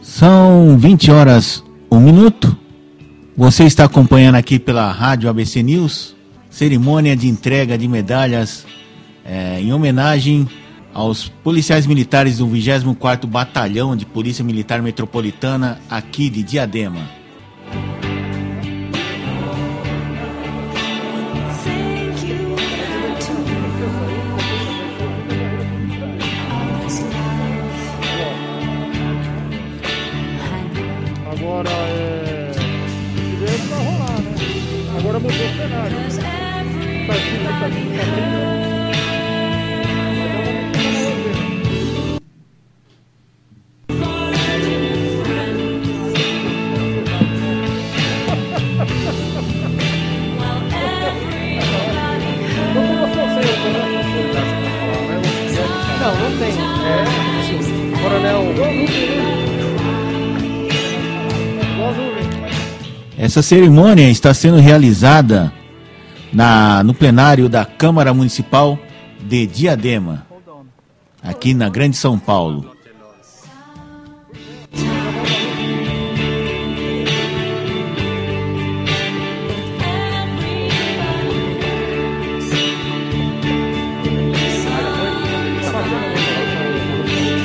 São 20 horas, um minuto. Você está acompanhando aqui pela Rádio ABC News, cerimônia de entrega de medalhas é, em homenagem aos policiais militares do 24º Batalhão de Polícia Militar Metropolitana aqui de Diadema. Essa cerimônia está sendo realizada na, no plenário da Câmara Municipal de Diadema, aqui na Grande São Paulo.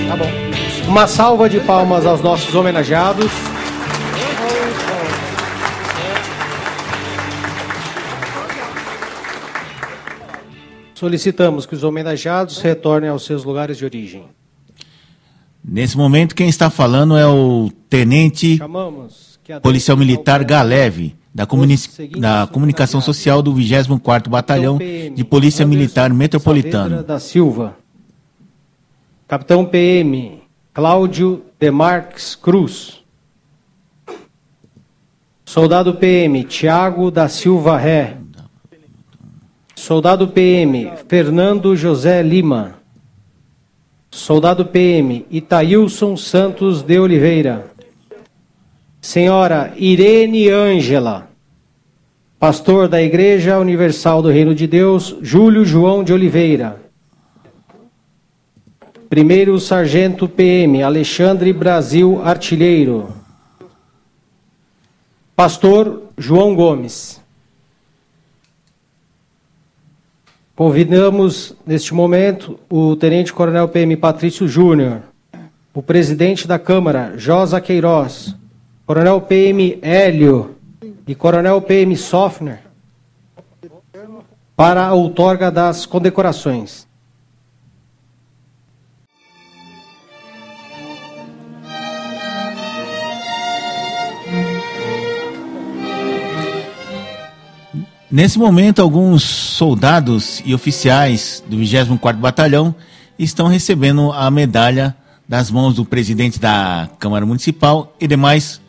Tá Uma salva de palmas aos nossos homenageados. Solicitamos que os homenageados retornem aos seus lugares de origem. Nesse momento, quem está falando é o Tenente Policial Militar Galeve, da, comuni da Comunicação Social do 24º Batalhão de Polícia Militar Metropolitana. da Silva. Capitão PM Cláudio Demarques Cruz. Soldado PM Tiago da Silva Ré. Soldado PM Fernando José Lima. Soldado PM Itaílson Santos de Oliveira. Senhora Irene Ângela. Pastor da Igreja Universal do Reino de Deus, Júlio João de Oliveira. Primeiro Sargento PM Alexandre Brasil Artilheiro. Pastor João Gomes. Convidamos, neste momento, o Tenente Coronel PM Patrício Júnior, o presidente da Câmara, Josa Queiroz, Coronel PM Hélio e Coronel PM Sofner, para a outorga das condecorações. Nesse momento, alguns soldados e oficiais do 24º Batalhão estão recebendo a medalha das mãos do presidente da Câmara Municipal e demais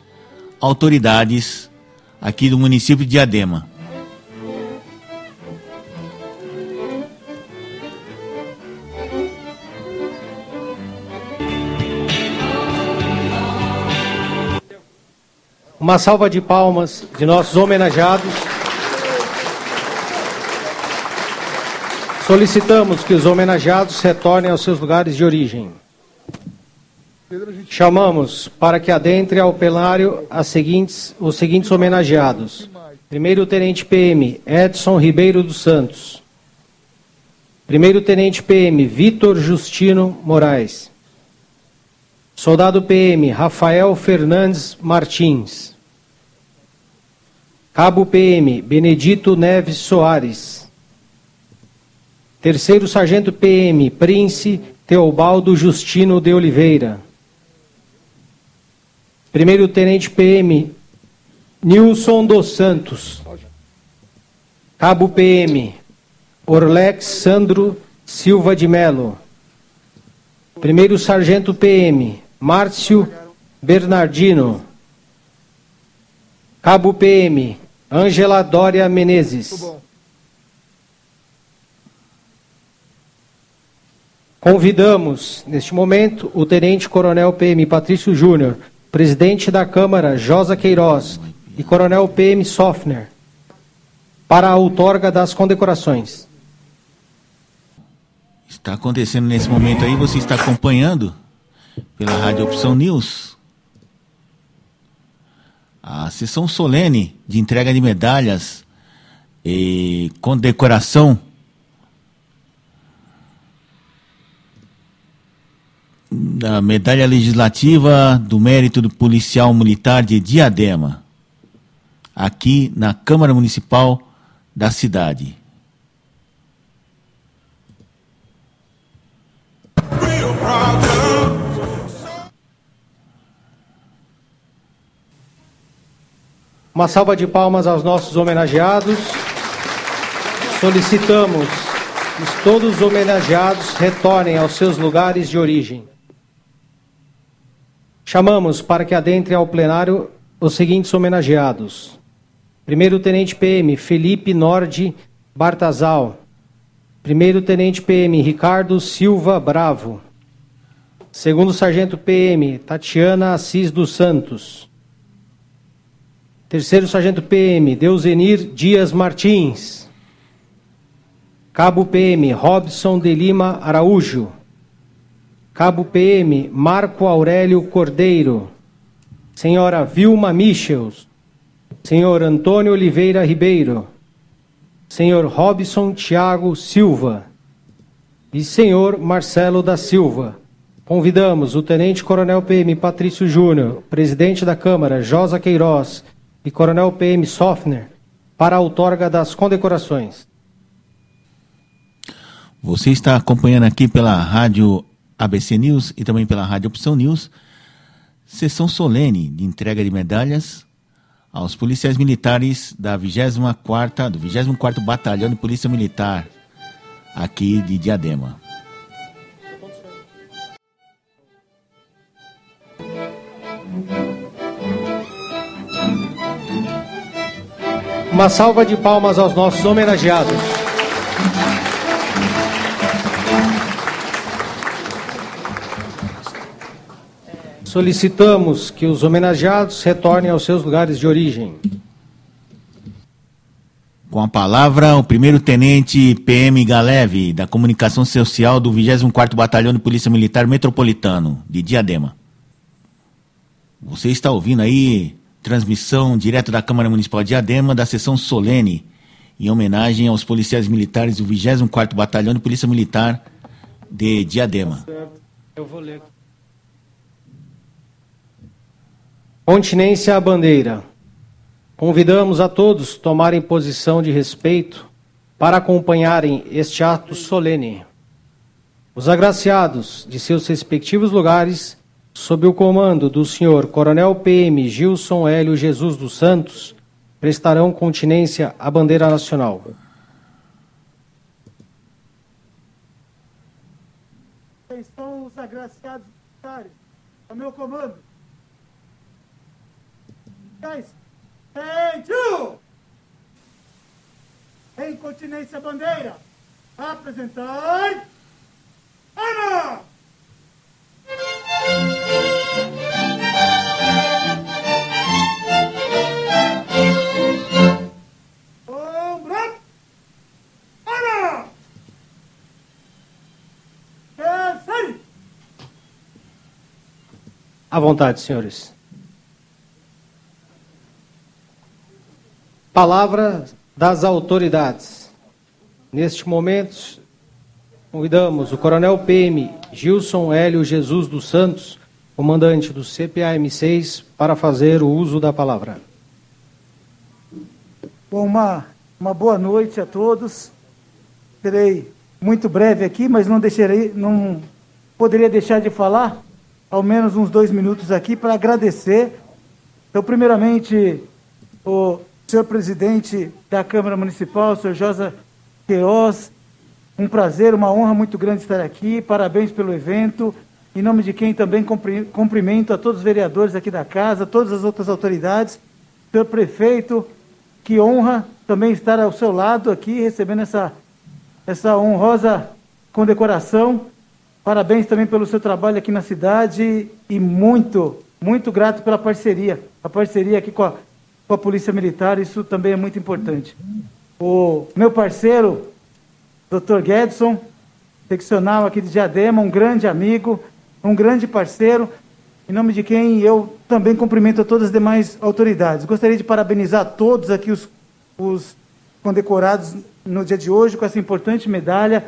autoridades aqui do município de Diadema. Uma salva de palmas de nossos homenageados. Solicitamos que os homenageados retornem aos seus lugares de origem. Chamamos para que adentre ao plenário seguintes, os seguintes homenageados. Primeiro Tenente PM Edson Ribeiro dos Santos. Primeiro Tenente PM Vitor Justino Moraes. Soldado PM Rafael Fernandes Martins. Cabo PM Benedito Neves Soares. Terceiro Sargento PM, Prince Teobaldo Justino de Oliveira. Primeiro Tenente PM, Nilson dos Santos. Cabo PM, Orlex Sandro Silva de Melo. Primeiro Sargento PM, Márcio Bernardino. Cabo PM, Ângela Dória Menezes. Convidamos, neste momento, o Tenente Coronel PM Patrício Júnior, presidente da Câmara Josa Queiroz e Coronel PM Sofner, para a outorga das condecorações. Está acontecendo nesse momento aí, você está acompanhando pela Rádio Opção News a sessão solene de entrega de medalhas e condecoração da medalha legislativa do mérito do policial militar de Diadema, aqui na Câmara Municipal da cidade. Uma salva de palmas aos nossos homenageados. Solicitamos que todos os homenageados retornem aos seus lugares de origem. Chamamos para que adentrem ao plenário os seguintes homenageados: Primeiro Tenente PM Felipe Norde Bartazal. Primeiro Tenente PM Ricardo Silva Bravo. Segundo Sargento PM Tatiana Assis dos Santos. Terceiro Sargento PM, Deusenir Dias Martins. Cabo PM, Robson de Lima Araújo. Cabo PM, Marco Aurélio Cordeiro. Senhora Vilma Michels. Senhor Antônio Oliveira Ribeiro. Senhor Robson Tiago Silva. E senhor Marcelo da Silva. Convidamos o Tenente Coronel PM Patrício Júnior, presidente da Câmara, Josa Queiroz, e Coronel PM Sofner para a outorga das condecorações. Você está acompanhando aqui pela rádio ABC News e também pela rádio Opção News, sessão solene de entrega de medalhas aos policiais militares da 24ª, do 24º Batalhão de Polícia Militar aqui de Diadema. Uma salva de palmas aos nossos homenageados. Solicitamos que os homenageados retornem aos seus lugares de origem. Com a palavra, o primeiro-tenente PM Galeve, da Comunicação Social do 24º Batalhão de Polícia Militar Metropolitano, de Diadema. Você está ouvindo aí transmissão direto da Câmara Municipal de Diadema, da sessão solene, em homenagem aos policiais militares do 24º Batalhão de Polícia Militar de Diadema. Eu vou ler. Continência à bandeira. Convidamos a todos tomarem posição de respeito para acompanharem este ato solene. Os agraciados de seus respectivos lugares sob o comando do senhor Coronel PM Gilson Hélio Jesus dos Santos, prestarão continência à bandeira nacional. Estão os agraciados militares, ao meu comando. Guys, Em continência à bandeira, apresentai. Ana! À vontade, senhores. Palavra das autoridades. Neste momento, convidamos o Coronel PM Gilson Hélio Jesus dos Santos, comandante do CPAM6, para fazer o uso da palavra. Bom, uma, uma boa noite a todos. Serei muito breve aqui, mas não deixarei, não poderia deixar de falar ao menos uns dois minutos aqui para agradecer. Então, primeiramente, o senhor presidente da Câmara Municipal, senhor Josa Queiroz, um prazer, uma honra muito grande estar aqui. Parabéns pelo evento. Em nome de quem também cumprimento a todos os vereadores aqui da casa, todas as outras autoridades, senhor prefeito, que honra também estar ao seu lado aqui, recebendo essa, essa honrosa condecoração. Parabéns também pelo seu trabalho aqui na cidade e muito, muito grato pela parceria. A parceria aqui com a, com a Polícia Militar, isso também é muito importante. O meu parceiro, Dr. Gedson, seccional aqui de Diadema, um grande amigo, um grande parceiro. em nome de quem eu também cumprimento a todas as demais autoridades. Gostaria de parabenizar todos aqui os, os condecorados no dia de hoje com essa importante medalha,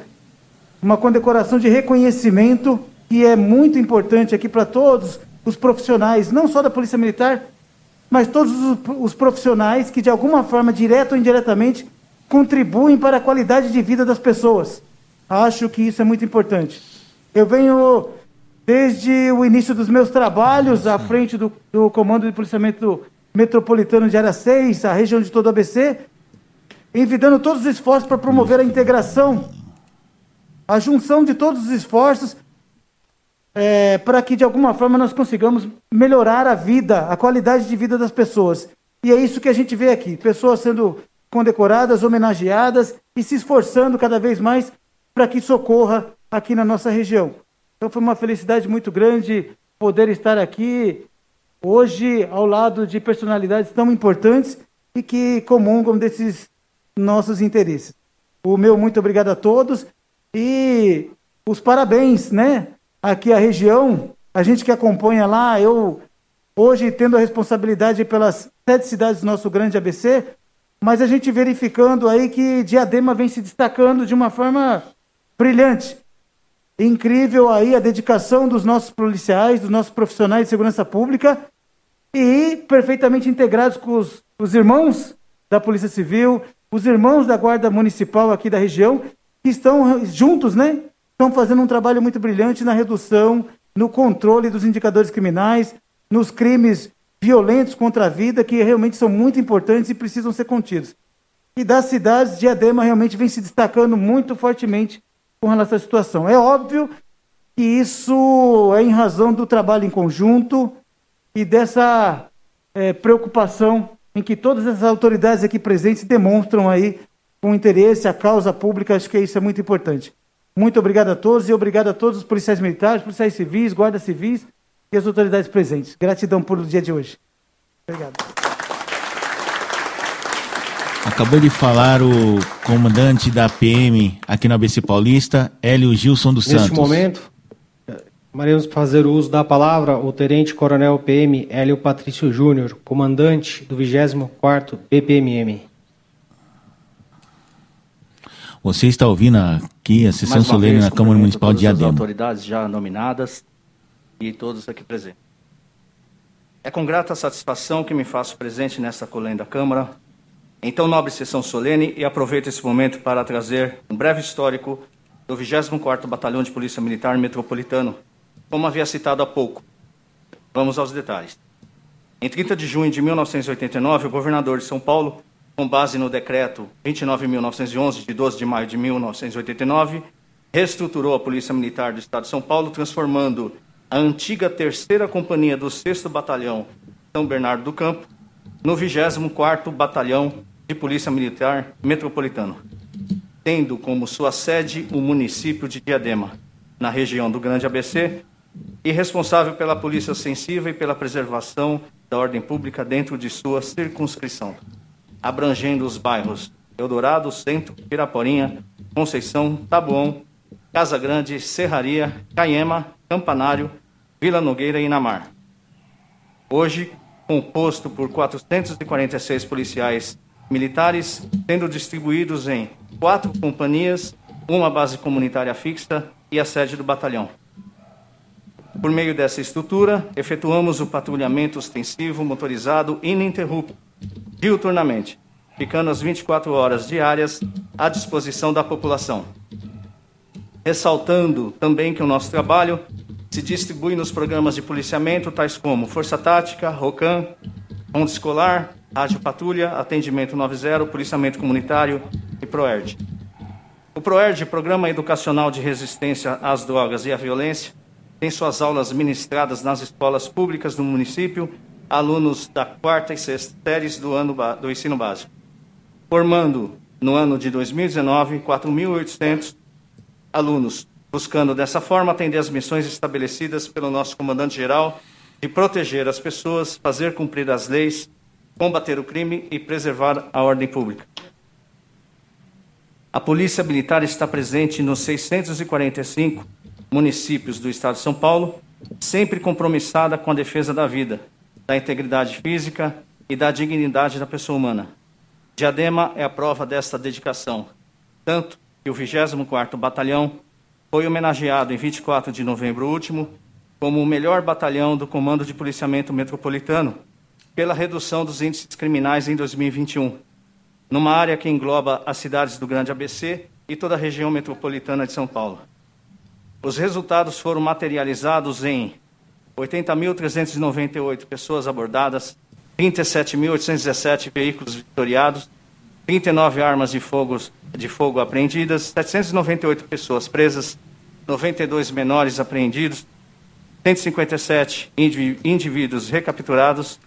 uma condecoração de reconhecimento que é muito importante aqui para todos os profissionais, não só da Polícia Militar, mas todos os profissionais que de alguma forma, direta ou indiretamente, contribuem para a qualidade de vida das pessoas. Acho que isso é muito importante. Eu venho desde o início dos meus trabalhos à frente do, do Comando de Policiamento Metropolitano de Área 6, a região de todo o ABC, envidando todos os esforços para promover a integração, a junção de todos os esforços é, para que de alguma forma nós consigamos melhorar a vida, a qualidade de vida das pessoas. E é isso que a gente vê aqui: pessoas sendo condecoradas, homenageadas e se esforçando cada vez mais para que socorra aqui na nossa região. Então foi uma felicidade muito grande poder estar aqui hoje ao lado de personalidades tão importantes e que comungam desses nossos interesses. O meu muito obrigado a todos e os parabéns, né? Aqui a região, a gente que acompanha lá, eu hoje tendo a responsabilidade pelas sete cidades do nosso grande ABC, mas a gente verificando aí que Diadema vem se destacando de uma forma brilhante. Incrível aí a dedicação dos nossos policiais, dos nossos profissionais de segurança pública e perfeitamente integrados com os, os irmãos da Polícia Civil, os irmãos da Guarda Municipal aqui da região, que estão juntos, né? Estão fazendo um trabalho muito brilhante na redução, no controle dos indicadores criminais, nos crimes violentos contra a vida, que realmente são muito importantes e precisam ser contidos. E das cidades, Diadema realmente vem se destacando muito fortemente com relação à situação. É óbvio que isso é em razão do trabalho em conjunto e dessa é, preocupação em que todas as autoridades aqui presentes demonstram aí com interesse a causa pública. Acho que isso é muito importante. Muito obrigado a todos e obrigado a todos os policiais militares, policiais civis, guardas civis e as autoridades presentes. Gratidão por o dia de hoje. Obrigado. Acabou de falar o comandante da PM aqui na ABC Paulista, Hélio Gilson dos Santos. Neste momento, Maremos fazer uso da palavra o Tenente Coronel PM Hélio Patrício Júnior, comandante do 24º BPMM. Você está ouvindo aqui a sessão solene na Câmara Municipal de Diadema. Autoridades já nominadas e todos aqui presentes. É com grata satisfação que me faço presente nesta colenda Câmara então, nobre sessão solene, e aproveito esse momento para trazer um breve histórico do 24º Batalhão de Polícia Militar Metropolitano, como havia citado há pouco. Vamos aos detalhes. Em 30 de junho de 1989, o governador de São Paulo, com base no decreto 29.911, de 12 de maio de 1989, reestruturou a Polícia Militar do Estado de São Paulo, transformando a antiga terceira companhia do 6 Batalhão São Bernardo do Campo no 24º Batalhão de Polícia Militar Metropolitano, tendo como sua sede o município de Diadema, na região do Grande ABC, e responsável pela polícia sensível e pela preservação da ordem pública dentro de sua circunscrição, abrangendo os bairros Eldorado, Centro, Piraporinha, Conceição, Tabuão, Casa Grande, Serraria, Caiema, Campanário, Vila Nogueira e Inamar. Hoje, composto por 446 policiais militares, sendo distribuídos em quatro companhias, uma base comunitária fixa e a sede do batalhão. Por meio dessa estrutura, efetuamos o patrulhamento ostensivo motorizado ininterrupto, diuturnamente, ficando as 24 horas diárias à disposição da população. Ressaltando também que o nosso trabalho se distribui nos programas de policiamento, tais como Força Tática, ROCAM, Ronda Escolar, Rádio Patrulha, Atendimento 90, Policiamento Comunitário e PROERD. O PROERD, Programa Educacional de Resistência às Drogas e à Violência, tem suas aulas ministradas nas escolas públicas do município, alunos da quarta e sexta séries do, ano do ensino básico, formando, no ano de 2019, 4.800 alunos buscando dessa forma atender as missões estabelecidas pelo nosso comandante-geral de proteger as pessoas, fazer cumprir as leis, combater o crime e preservar a ordem pública. A Polícia Militar está presente nos 645 municípios do Estado de São Paulo, sempre compromissada com a defesa da vida, da integridade física e da dignidade da pessoa humana. Diadema é a prova desta dedicação, tanto que o 24º Batalhão foi homenageado em 24 de novembro último como o melhor batalhão do Comando de Policiamento Metropolitano pela redução dos índices criminais em 2021, numa área que engloba as cidades do Grande ABC e toda a região metropolitana de São Paulo. Os resultados foram materializados em 80.398 pessoas abordadas, 27.817 veículos vitoriados, 39 armas de fogo, de fogo apreendidas, 798 pessoas presas, 92 menores apreendidos, 157 indivíduos recapturados,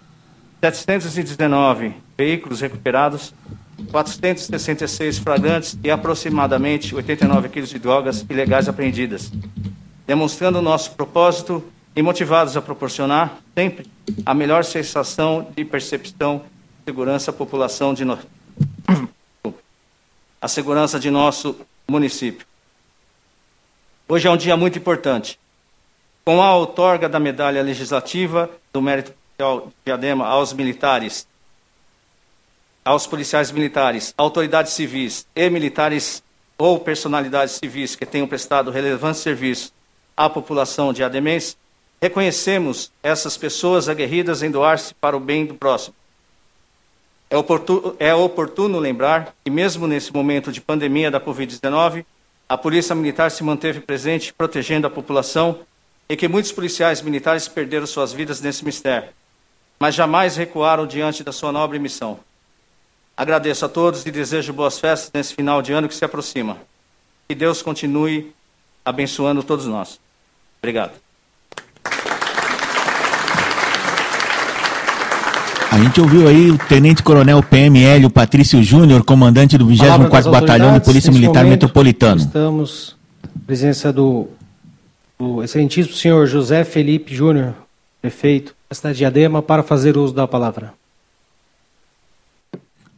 719 veículos recuperados, 466 flagrantes e aproximadamente 89 quilos de drogas ilegais apreendidas, demonstrando nosso propósito e motivados a proporcionar sempre a melhor sensação de percepção de segurança à população de no... a segurança de nosso município. Hoje é um dia muito importante. Com a outorga da medalha legislativa do mérito diadema aos militares, aos policiais militares, autoridades civis e militares ou personalidades civis que tenham prestado relevante serviço à população de Ademense, reconhecemos essas pessoas aguerridas em doar-se para o bem do próximo. É oportuno, é oportuno lembrar que, mesmo nesse momento de pandemia da Covid-19, a Polícia Militar se manteve presente protegendo a população e que muitos policiais militares perderam suas vidas nesse mistério, mas jamais recuaram diante da sua nobre missão. Agradeço a todos e desejo boas festas nesse final de ano que se aproxima. Que Deus continue abençoando todos nós. Obrigado. A gente ouviu aí o Tenente Coronel PM Hélio Patrício Júnior, comandante do 24º Batalhão de Polícia Militar momento, Metropolitano. Estamos presença do, do excelentíssimo senhor José Felipe Júnior, prefeito da cidade de Adema, para fazer uso da palavra.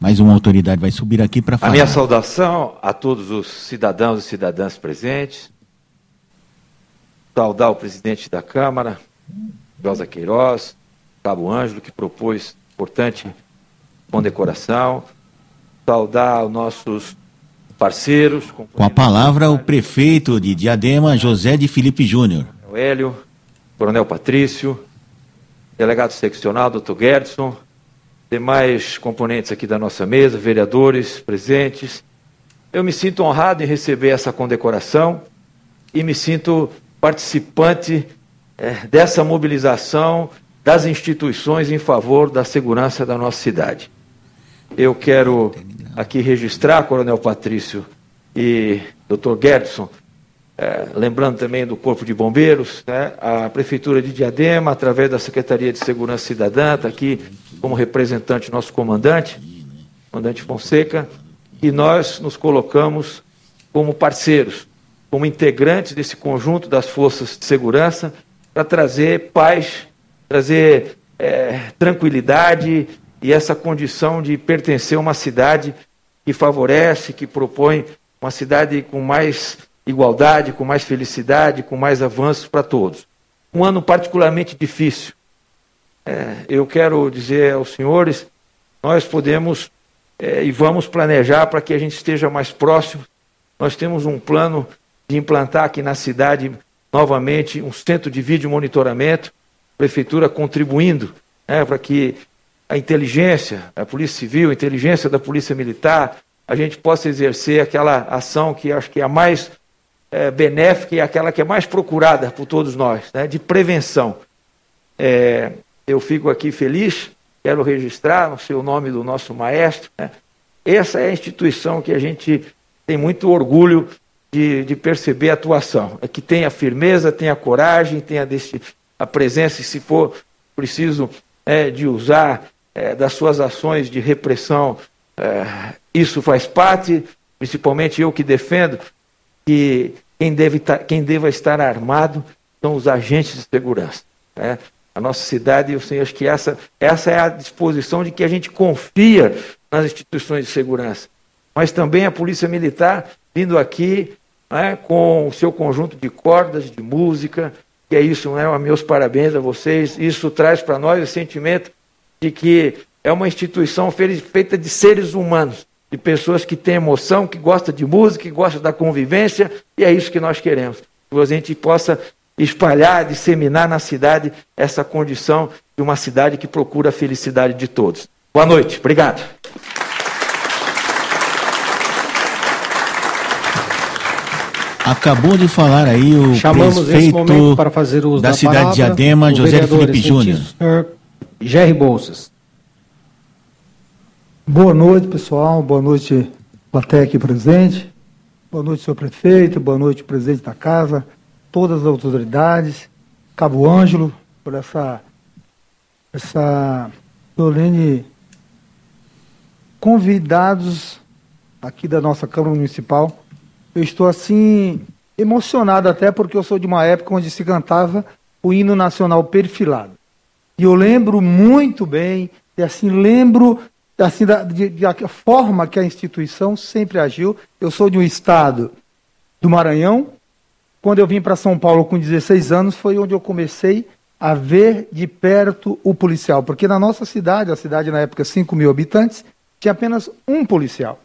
Mais uma autoridade vai subir aqui para falar. A minha saudação a todos os cidadãos e cidadãs presentes. Saudar o presidente da Câmara, Rosa Queiroz, Cabo Ângelo, que propôs importante condecoração. Saudar os nossos parceiros. Com a palavra, o prefeito de Diadema, José de Felipe Júnior. Hélio, Coronel Patrício, delegado seccional, doutor Gerson, demais componentes aqui da nossa mesa, vereadores presentes. Eu me sinto honrado em receber essa condecoração e me sinto participante é, dessa mobilização das instituições em favor da segurança da nossa cidade. Eu quero aqui registrar, Coronel Patrício e Dr. Gerson, é, lembrando também do Corpo de Bombeiros, né, a Prefeitura de Diadema, através da Secretaria de Segurança Cidadã, está aqui como representante nosso comandante, comandante Fonseca, e nós nos colocamos como parceiros, como integrantes desse conjunto das forças de segurança, para trazer paz, trazer é, tranquilidade e essa condição de pertencer a uma cidade que favorece, que propõe uma cidade com mais igualdade, com mais felicidade, com mais avanços para todos. Um ano particularmente difícil, é, eu quero dizer aos senhores, nós podemos é, e vamos planejar para que a gente esteja mais próximo. Nós temos um plano de implantar aqui na cidade novamente um centro de vídeo monitoramento, prefeitura contribuindo né, para que a inteligência, a Polícia Civil, a inteligência da Polícia Militar, a gente possa exercer aquela ação que acho que é a mais é, benéfica e aquela que é mais procurada por todos nós, né, de prevenção. É, eu fico aqui feliz, quero registrar o seu nome do nosso maestro. Né? Essa é a instituição que a gente tem muito orgulho de, de perceber a atuação. É que tem a firmeza, tem a coragem, tem a, a presença, e se for preciso é, de usar é, das suas ações de repressão, é, isso faz parte, principalmente eu que defendo que quem, deve quem deva estar armado são os agentes de segurança. Né? a nossa cidade, eu sei, acho que essa, essa é a disposição de que a gente confia nas instituições de segurança. Mas também a Polícia Militar vindo aqui né, com o seu conjunto de cordas, de música, E é isso, não é? Meus parabéns a vocês. Isso traz para nós o sentimento de que é uma instituição feita de seres humanos, de pessoas que têm emoção, que gostam de música, que gostam da convivência, e é isso que nós queremos. Que a gente possa espalhar, disseminar na cidade essa condição de uma cidade que procura a felicidade de todos. Boa noite, obrigado. Acabou de falar aí o Chamamos prefeito para fazer uso da, da cidade palavra, de Adema, José Felipe Júnior. Jerry Bolsas. Boa noite, pessoal. Boa noite, plateia aqui presente. Boa noite, senhor prefeito. Boa noite, presidente da casa, todas as autoridades, Cabo Ângelo, por essa, essa solene convidados aqui da nossa Câmara Municipal eu estou assim emocionado até porque eu sou de uma época onde se cantava o hino nacional perfilado. E eu lembro muito bem, e assim lembro assim da, de, da forma que a instituição sempre agiu. Eu sou de um estado do Maranhão. Quando eu vim para São Paulo com 16 anos, foi onde eu comecei a ver de perto o policial. Porque na nossa cidade, a cidade na época 5 mil habitantes, tinha apenas um policial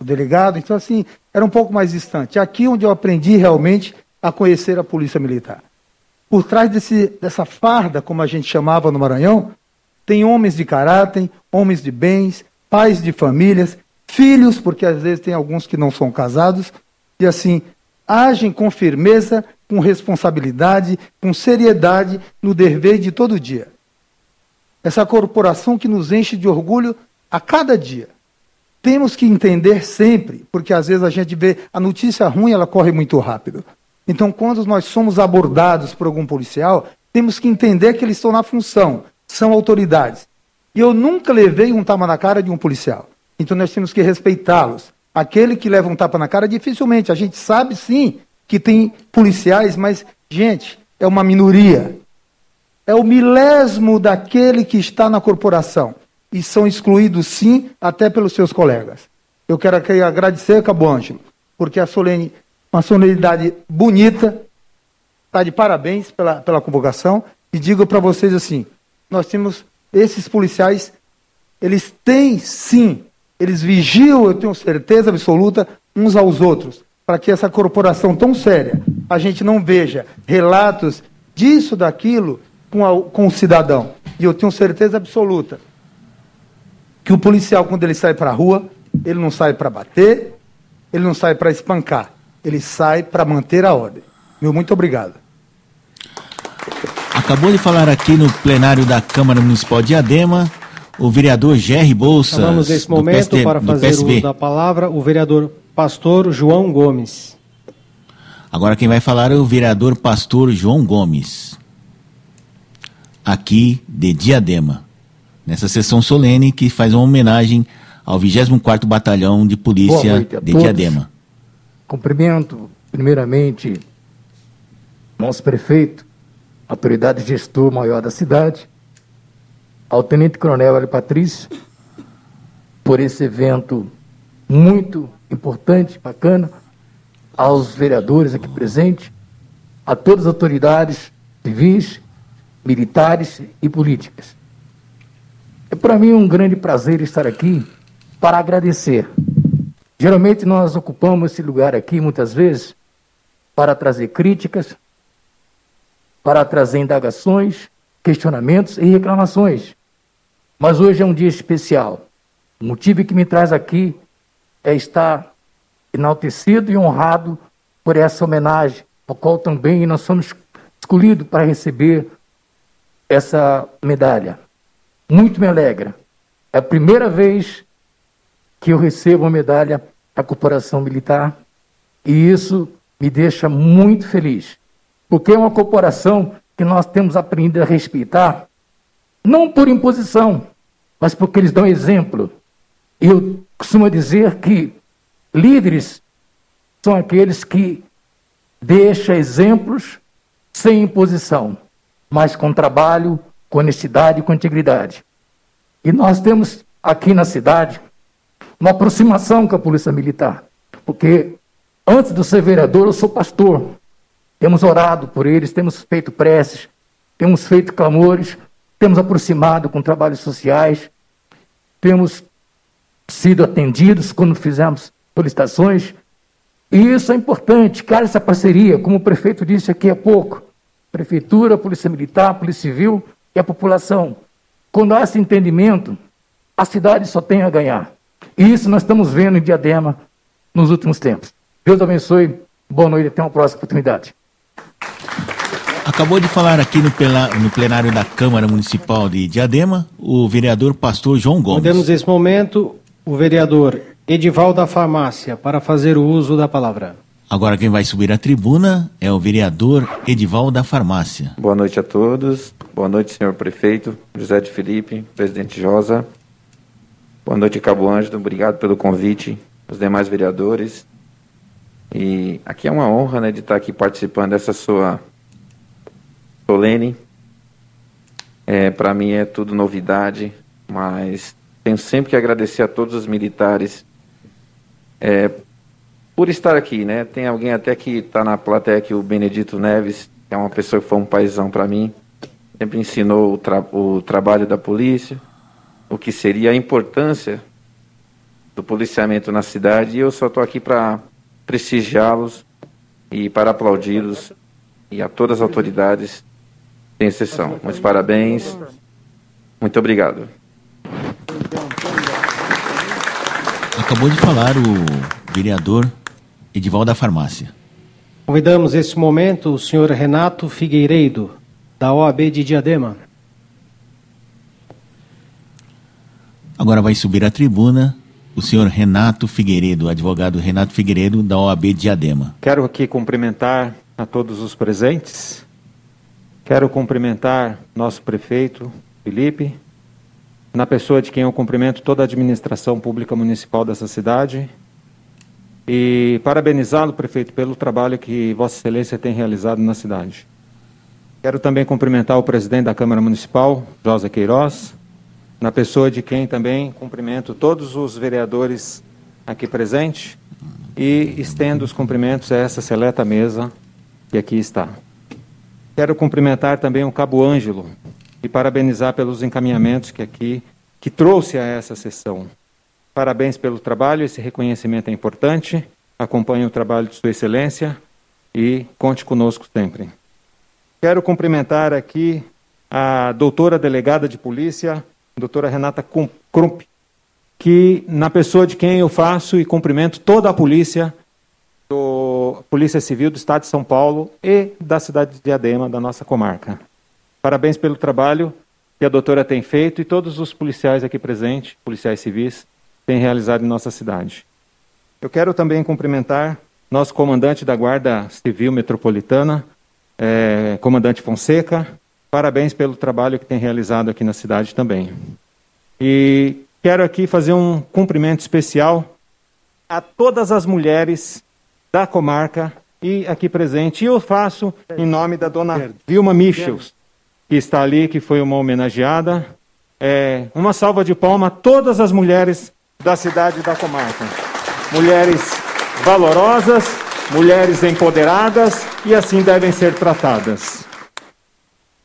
o delegado. Então, assim, era um pouco mais distante. Aqui onde eu aprendi realmente a conhecer a Polícia Militar. Por trás desse, dessa farda, como a gente chamava no Maranhão, tem homens de caráter, homens de bens, pais de famílias, filhos, porque às vezes tem alguns que não são casados, e assim, agem com firmeza, com responsabilidade, com seriedade no dever de todo dia. Essa corporação que nos enche de orgulho a cada dia. Temos que entender sempre, porque às vezes a gente vê a notícia ruim, ela corre muito rápido. Então, quando nós somos abordados por algum policial, temos que entender que eles estão na função, são autoridades. E eu nunca levei um tapa na cara de um policial. Então nós temos que respeitá-los. Aquele que leva um tapa na cara, dificilmente. A gente sabe sim que tem policiais, mas, gente, é uma minoria. É o milésimo daquele que está na corporação e são excluídos, sim, até pelos seus colegas. Eu quero aqui agradecer, Cabo Ângelo, porque a solene, uma solenidade bonita, está de parabéns pela, pela convocação, e digo para vocês assim, nós temos esses policiais, eles têm, sim, eles vigiam, eu tenho certeza absoluta, uns aos outros, para que essa corporação tão séria, a gente não veja relatos disso, daquilo, com, a, com o cidadão. E eu tenho certeza absoluta que o policial, quando ele sai para a rua, ele não sai para bater, ele não sai para espancar, ele sai para manter a ordem. Meu muito obrigado. Acabou de falar aqui no plenário da Câmara Municipal de Adema o vereador Jerry Bolsas. Vamos nesse momento PSD, para fazer o uso da palavra o vereador Pastor João Gomes. Agora quem vai falar é o vereador Pastor João Gomes, aqui de Diadema nessa sessão solene que faz uma homenagem ao 24º Batalhão de Polícia de todos. Diadema. Cumprimento, primeiramente, nosso prefeito, autoridade gestor maior da cidade, ao Tenente Coronel Hélio Patrício, por esse evento muito importante, bacana, aos vereadores aqui presentes, a todas as autoridades civis, militares e políticas. É para mim um grande prazer estar aqui para agradecer. Geralmente nós ocupamos esse lugar aqui muitas vezes para trazer críticas, para trazer indagações, questionamentos e reclamações. Mas hoje é um dia especial. O motivo que me traz aqui é estar enaltecido e honrado por essa homenagem, ao qual também nós somos escolhidos para receber essa medalha muito me alegra. É a primeira vez que eu recebo uma medalha da corporação militar e isso me deixa muito feliz, porque é uma corporação que nós temos aprendido a respeitar, não por imposição, mas porque eles dão exemplo. Eu costumo dizer que líderes são aqueles que deixam exemplos sem imposição, mas com trabalho, com honestidade e com integridade. E nós temos aqui na cidade uma aproximação com a Polícia Militar, porque antes de ser vereador, eu sou pastor. Temos orado por eles, temos feito preces, temos feito clamores, temos aproximado com trabalhos sociais, temos sido atendidos quando fizemos solicitações. E isso é importante, cara, essa parceria, como o prefeito disse aqui há pouco. Prefeitura, Polícia Militar, Polícia Civil e a população. Quando há esse entendimento, a cidade só tem a ganhar. E isso nós estamos vendo em Diadema nos últimos tempos. Deus abençoe. Boa noite, até uma próxima oportunidade. Acabou de falar aqui no, no plenário da Câmara Municipal de Diadema o vereador pastor João Gomes. Podemos, nesse momento, o vereador Edival da Farmácia para fazer o uso da palavra. Agora quem vai subir à tribuna é o vereador Edival da Farmácia. Boa noite a todos. Boa noite, senhor prefeito José de Felipe, presidente Josa. Boa noite, Cabo Ângelo. Obrigado pelo convite. Os demais vereadores. E aqui é uma honra né, de estar aqui participando dessa sua solene. É, Para mim é tudo novidade, mas tenho sempre que agradecer a todos os militares é, por estar aqui, né? Tem alguém até que está na plateia aqui, o Benedito Neves, que é uma pessoa que foi um paizão para mim, sempre ensinou o, tra o trabalho da polícia, o que seria a importância do policiamento na cidade, e eu só estou aqui para prestigiá-los e para aplaudi-los e a todas as autoridades sem exceção. Muitos parabéns. Muito obrigado. Acabou de falar o vereador Edival da Farmácia. Convidamos nesse momento o senhor Renato Figueiredo, da OAB de Diadema. Agora vai subir à tribuna o senhor Renato Figueiredo, advogado Renato Figueiredo, da OAB Diadema. Quero aqui cumprimentar a todos os presentes. Quero cumprimentar nosso prefeito, Felipe, na pessoa de quem eu cumprimento toda a administração pública municipal dessa cidade. E parabenizá-lo, prefeito, pelo trabalho que Vossa Excelência tem realizado na cidade. Quero também cumprimentar o presidente da Câmara Municipal, José Queiroz, na pessoa de quem também cumprimento todos os vereadores aqui presentes e estendo os cumprimentos a essa seleta mesa que aqui está. Quero cumprimentar também o Cabo Ângelo e parabenizar pelos encaminhamentos que aqui que trouxe a essa sessão. Parabéns pelo trabalho, esse reconhecimento é importante. Acompanhe o trabalho de Sua Excelência e conte conosco sempre. Quero cumprimentar aqui a doutora delegada de polícia, doutora Renata Krump, que na pessoa de quem eu faço e cumprimento toda a polícia, do Polícia Civil do Estado de São Paulo e da cidade de Diadema, da nossa comarca. Parabéns pelo trabalho que a doutora tem feito e todos os policiais aqui presentes, policiais civis, têm realizado em nossa cidade. Eu quero também cumprimentar nosso comandante da Guarda Civil Metropolitana, é, comandante Fonseca, Parabéns pelo trabalho que tem realizado aqui na cidade também. E quero aqui fazer um cumprimento especial a todas as mulheres da comarca e aqui presente. E eu faço em nome da dona Vilma Michels, que está ali, que foi uma homenageada. É, uma salva de palma a todas as mulheres da cidade da comarca. Mulheres valorosas, mulheres empoderadas e assim devem ser tratadas.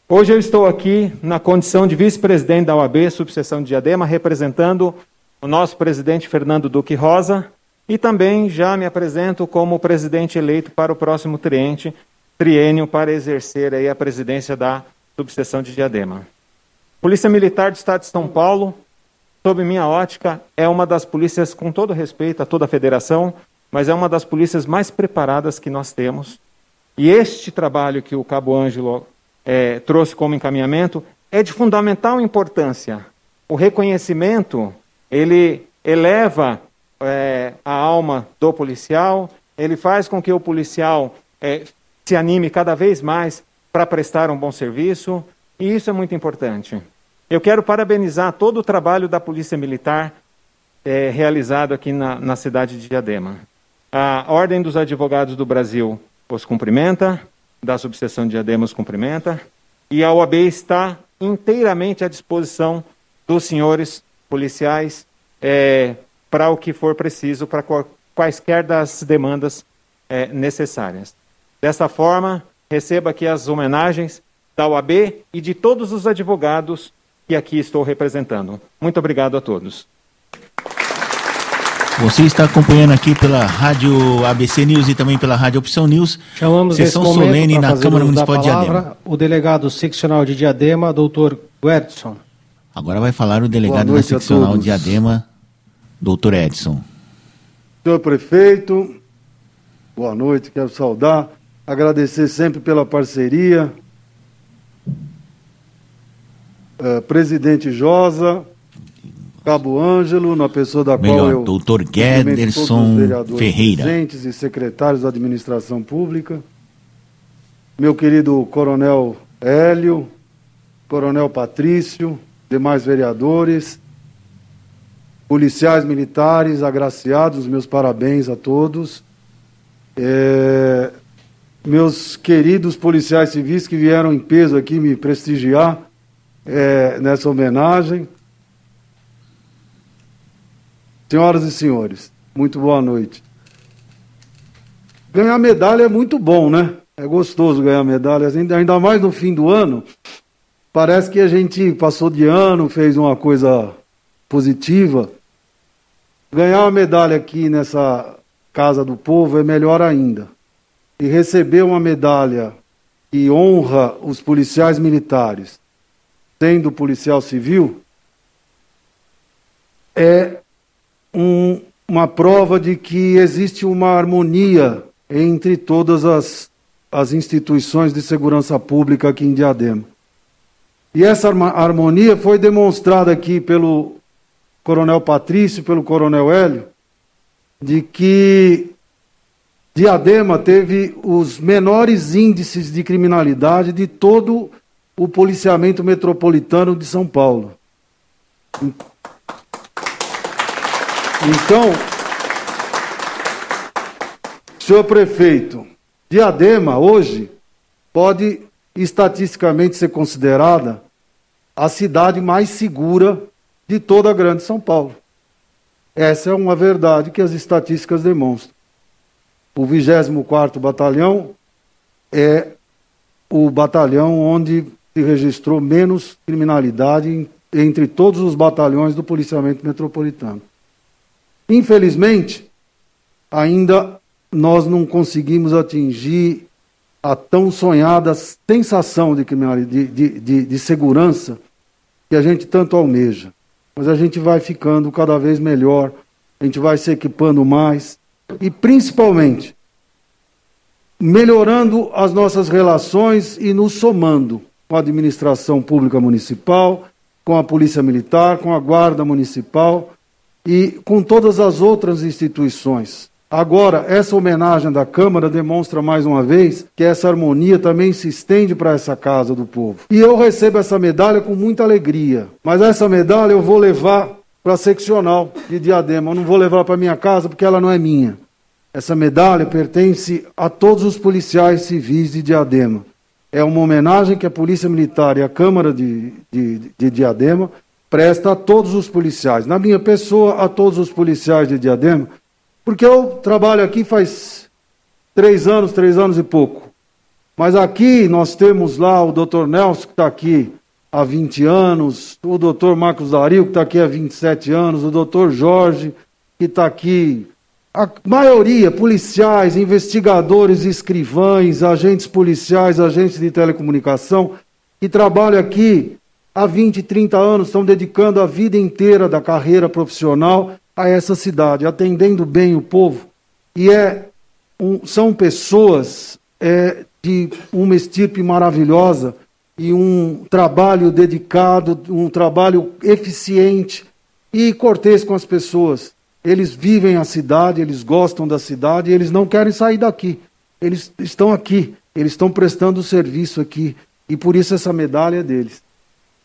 Hoje eu estou aqui na condição de vice-presidente da OAB, subseção de Diadema, representando o nosso presidente Fernando Duque Rosa e também já me apresento como presidente eleito para o próximo triente, triênio para exercer aí a presidência da subseção de Diadema. Polícia Militar do Estado de São Paulo, sob minha ótica, é uma das polícias, com todo respeito a toda a federação, mas é uma das polícias mais preparadas que nós temos. E este trabalho que o Cabo Ângelo é, trouxe como encaminhamento é de fundamental importância. O reconhecimento ele eleva é, a alma do policial, ele faz com que o policial é, se anime cada vez mais para prestar um bom serviço, e isso é muito importante. Eu quero parabenizar todo o trabalho da Polícia Militar é, realizado aqui na, na cidade de Diadema. A Ordem dos Advogados do Brasil os cumprimenta, da subseção de Diadema cumprimenta, e a OAB está inteiramente à disposição dos senhores policiais é, para o que for preciso, para quaisquer das demandas é, necessárias. Dessa forma, receba aqui as homenagens da UAB e de todos os advogados que aqui estou representando. Muito obrigado a todos. Você está acompanhando aqui pela Rádio ABC News e também pela Rádio Opção News. Chamamos Sessão solene para na Câmara Municipal de Diadema. O delegado seccional de Diadema, doutor Guedson. Agora vai falar o delegado da seccional todos. Diadema, doutor Edson. Senhor prefeito, boa noite, quero saudar, agradecer sempre pela parceria. Eh, presidente Josa, Cabo Ângelo, na pessoa da qual Melhor, eu doutor Gederson vereadores Ferreira. presentes e secretários da administração pública. Meu querido Coronel Hélio, Coronel Patrício, demais vereadores, policiais militares, agraciados, meus parabéns a todos. É, meus queridos policiais civis que vieram em peso aqui me prestigiar é, nessa homenagem. Senhoras e senhores, muito boa noite. Ganhar medalha é muito bom, né? É gostoso ganhar medalhas, ainda mais no fim do ano. Parece que a gente passou de ano, fez uma coisa positiva. Ganhar uma medalha aqui nessa Casa do Povo é melhor ainda. E receber uma medalha que honra os policiais militares, sendo policial civil, é um- uma prova de que existe uma harmonia entre todas as, as instituições de segurança pública aqui em Diadema. E essa harmonia foi demonstrada aqui pelo Coronel Patrício, pelo Coronel Hélio, de que Diadema teve os menores índices de criminalidade de todo o policiamento metropolitano de São Paulo. Então, senhor prefeito, Diadema hoje pode estatisticamente ser considerada a cidade mais segura de toda a grande São Paulo. Essa é uma verdade que as estatísticas demonstram. O 24º Batalhão é o batalhão onde se registrou menos criminalidade entre todos os batalhões do policiamento metropolitano. Infelizmente, ainda nós não conseguimos atingir a tão sonhada sensação de, de, de, de segurança que a gente tanto almeja. Mas a gente vai ficando cada vez melhor, a gente vai se equipando mais e, principalmente, melhorando as nossas relações e nos somando com a administração pública municipal, com a Polícia Militar, com a Guarda Municipal e com todas as outras instituições. Agora, essa homenagem da Câmara demonstra mais uma vez que essa harmonia também se estende para essa casa do povo. E eu recebo essa medalha com muita alegria. Mas essa medalha eu vou levar para a seccional de Diadema. Eu não vou levar para minha casa porque ela não é minha. Essa medalha pertence a todos os policiais civis de Diadema. É uma homenagem que a Polícia Militar e a Câmara de, de, de Diadema presta a todos os policiais. Na minha pessoa, a todos os policiais de Diadema, porque eu trabalho aqui faz três anos, três anos e pouco. Mas aqui nós temos lá o doutor Nelson, que está aqui há 20 anos, o doutor Marcos Dario, que está aqui há 27 anos, o doutor Jorge, que está aqui. A maioria, policiais, investigadores, escrivães, agentes policiais, agentes de telecomunicação, que trabalham aqui há 20, 30 anos, estão dedicando a vida inteira da carreira profissional a essa cidade, atendendo bem o povo. E é um- são pessoas é, de uma estirpe maravilhosa e um trabalho dedicado, um trabalho eficiente e cortês com as pessoas. Eles vivem a cidade, eles gostam da cidade eles não querem sair daqui. Eles estão aqui, eles estão prestando serviço aqui e por isso essa medalha é deles.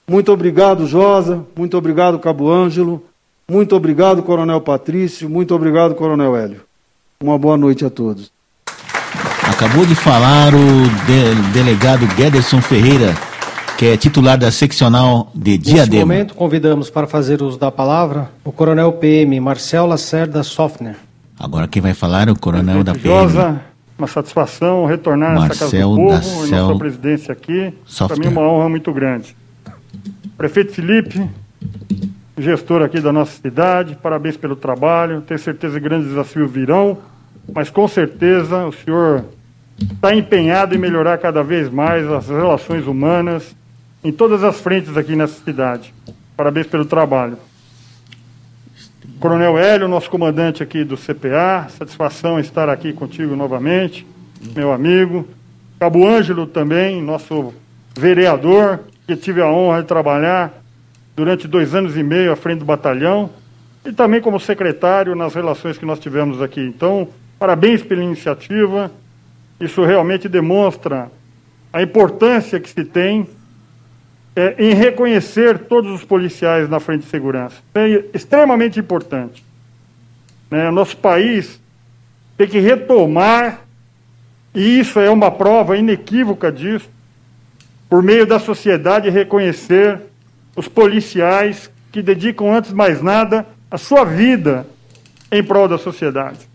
Muito obrigado, Josa. Muito obrigado, Cabo Ângelo. Muito obrigado, Coronel Patrício. Muito obrigado, Coronel Hélio. Uma boa noite a todos. Acabou de falar o de- delegado Gederson Ferreira, que é titular da seccional de Neste Diadema. momento, convidamos para fazer uso da palavra o coronel PM Marcel Lacerda Sofner. Agora quem vai falar é o coronel da PM. Josa, Uma satisfação retornar nessa Casa do Povo, e na sua presidência aqui. Para mim, uma honra muito grande. Prefeito Felipe, gestor aqui da nossa cidade, parabéns pelo trabalho. Tenho certeza que grandes desafios virão, mas com certeza o senhor está empenhado em melhorar cada vez mais as relações humanas em todas as frentes aqui nessa cidade. Parabéns pelo trabalho. Coronel Hélio, nosso comandante aqui do CPA, satisfação estar aqui contigo novamente, meu amigo. Cabo Ângelo também, nosso vereador, que tive a honra de trabalhar durante dois anos e meio à frente do batalhão, e também como secretário nas relações que nós tivemos aqui. Então, parabéns pela iniciativa, isso realmente demonstra a importância que se tem é, em reconhecer todos os policiais na frente de segurança. É extremamente importante. Né? Nosso país tem que retomar, e isso é uma prova inequívoca disso, por meio da sociedade reconhecer os policiais que dedicam, antes de mais nada, a sua vida em prol da sociedade.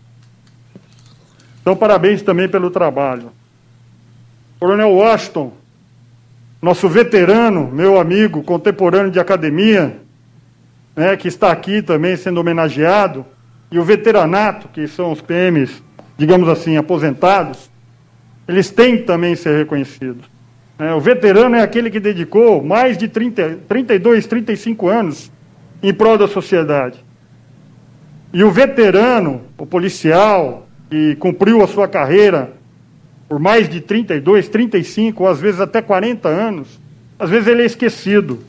Então, parabéns também pelo trabalho. Coronel Washington, nosso veterano, meu amigo, contemporâneo de academia, né, que está aqui também sendo homenageado, e o veteranato, que são os PMs, digamos assim, aposentados, eles têm também ser reconhecidos. É, o veterano é aquele que dedicou mais de 30, 32, 35 anos em prol da sociedade. E o veterano, o policial, que cumpriu a sua carreira por mais de 32, 35, ou às vezes até 40 anos, às vezes ele é esquecido.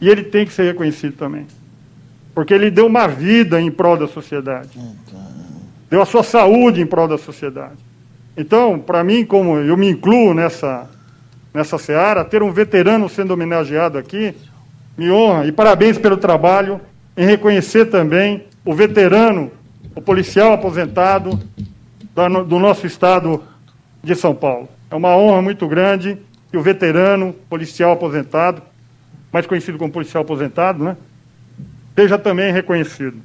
E ele tem que ser reconhecido também. Porque ele deu uma vida em prol da sociedade. Deu a sua saúde em prol da sociedade. Então, para mim, como eu me incluo nessa, nessa seara, ter um veterano sendo homenageado aqui, me honra. E parabéns pelo trabalho em reconhecer também o veterano, o policial aposentado do nosso estado de São Paulo. É uma honra muito grande que o veterano policial aposentado, mais conhecido como policial aposentado, né, seja também reconhecido.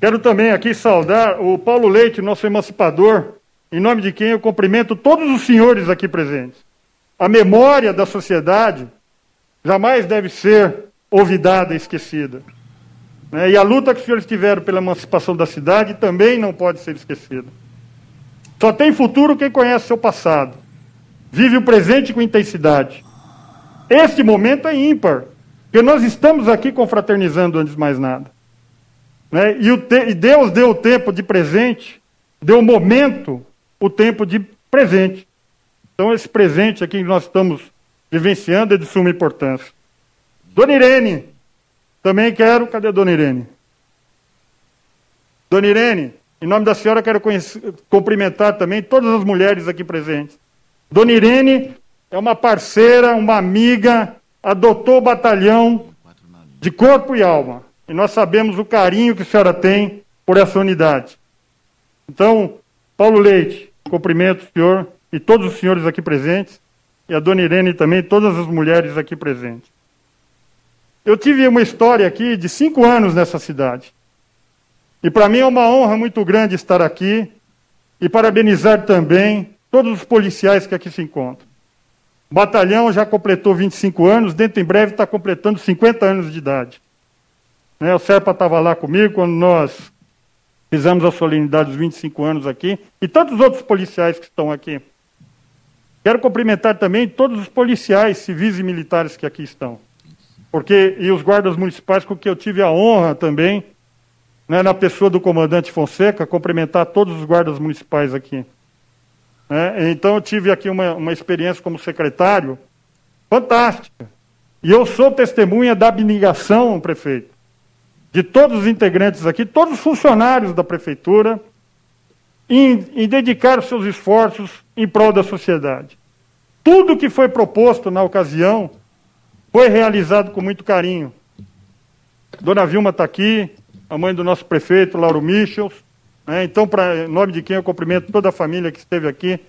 Quero também aqui saudar o Paulo Leite, nosso emancipador, em nome de quem eu cumprimento todos os senhores aqui presentes. A memória da sociedade jamais deve ser olvidada esquecida. Né? E a luta que os senhores tiveram pela emancipação da cidade também não pode ser esquecida. Só tem futuro quem conhece seu passado. Vive o presente com intensidade. Este momento é ímpar, porque nós estamos aqui confraternizando antes de mais nada. Né? E, te... e Deus deu o tempo de presente, deu o momento, o tempo de presente. Então, esse presente aqui que nós estamos vivenciando é de suma importância. Dona Irene, também quero. Cadê a Dona Irene? Dona Irene, em nome da senhora, quero cumprimentar também todas as mulheres aqui presentes. Dona Irene é uma parceira, uma amiga, adotou o batalhão de corpo e alma. E nós sabemos o carinho que a senhora tem por essa unidade. Então, Paulo Leite, cumprimento o senhor e todos os senhores aqui presentes, e a dona Irene também, todas as mulheres aqui presentes. Eu tive uma história aqui de cinco anos nessa cidade. E para mim é uma honra muito grande estar aqui e parabenizar também todos os policiais que aqui se encontram. O batalhão já completou 25 anos, dentro em breve está completando 50 anos de idade. Né, o Serpa estava lá comigo quando nós fizemos a solenidade dos 25 anos aqui, e tantos outros policiais que estão aqui. Quero cumprimentar também todos os policiais civis e militares que aqui estão. Porque, e os guardas municipais com que eu tive a honra também né, na pessoa do comandante Fonseca, cumprimentar todos os guardas municipais aqui. Né? Então, eu tive aqui uma, uma experiência como secretário fantástica. E eu sou testemunha da abnegação, prefeito, de todos os integrantes aqui, todos os funcionários da prefeitura, em, em dedicar seus esforços em prol da sociedade. Tudo que foi proposto na ocasião foi realizado com muito carinho. Dona Vilma está aqui, a mãe do nosso prefeito, Lauro Michels. Né? Então, pra, em nome de quem eu cumprimento toda a família que esteve aqui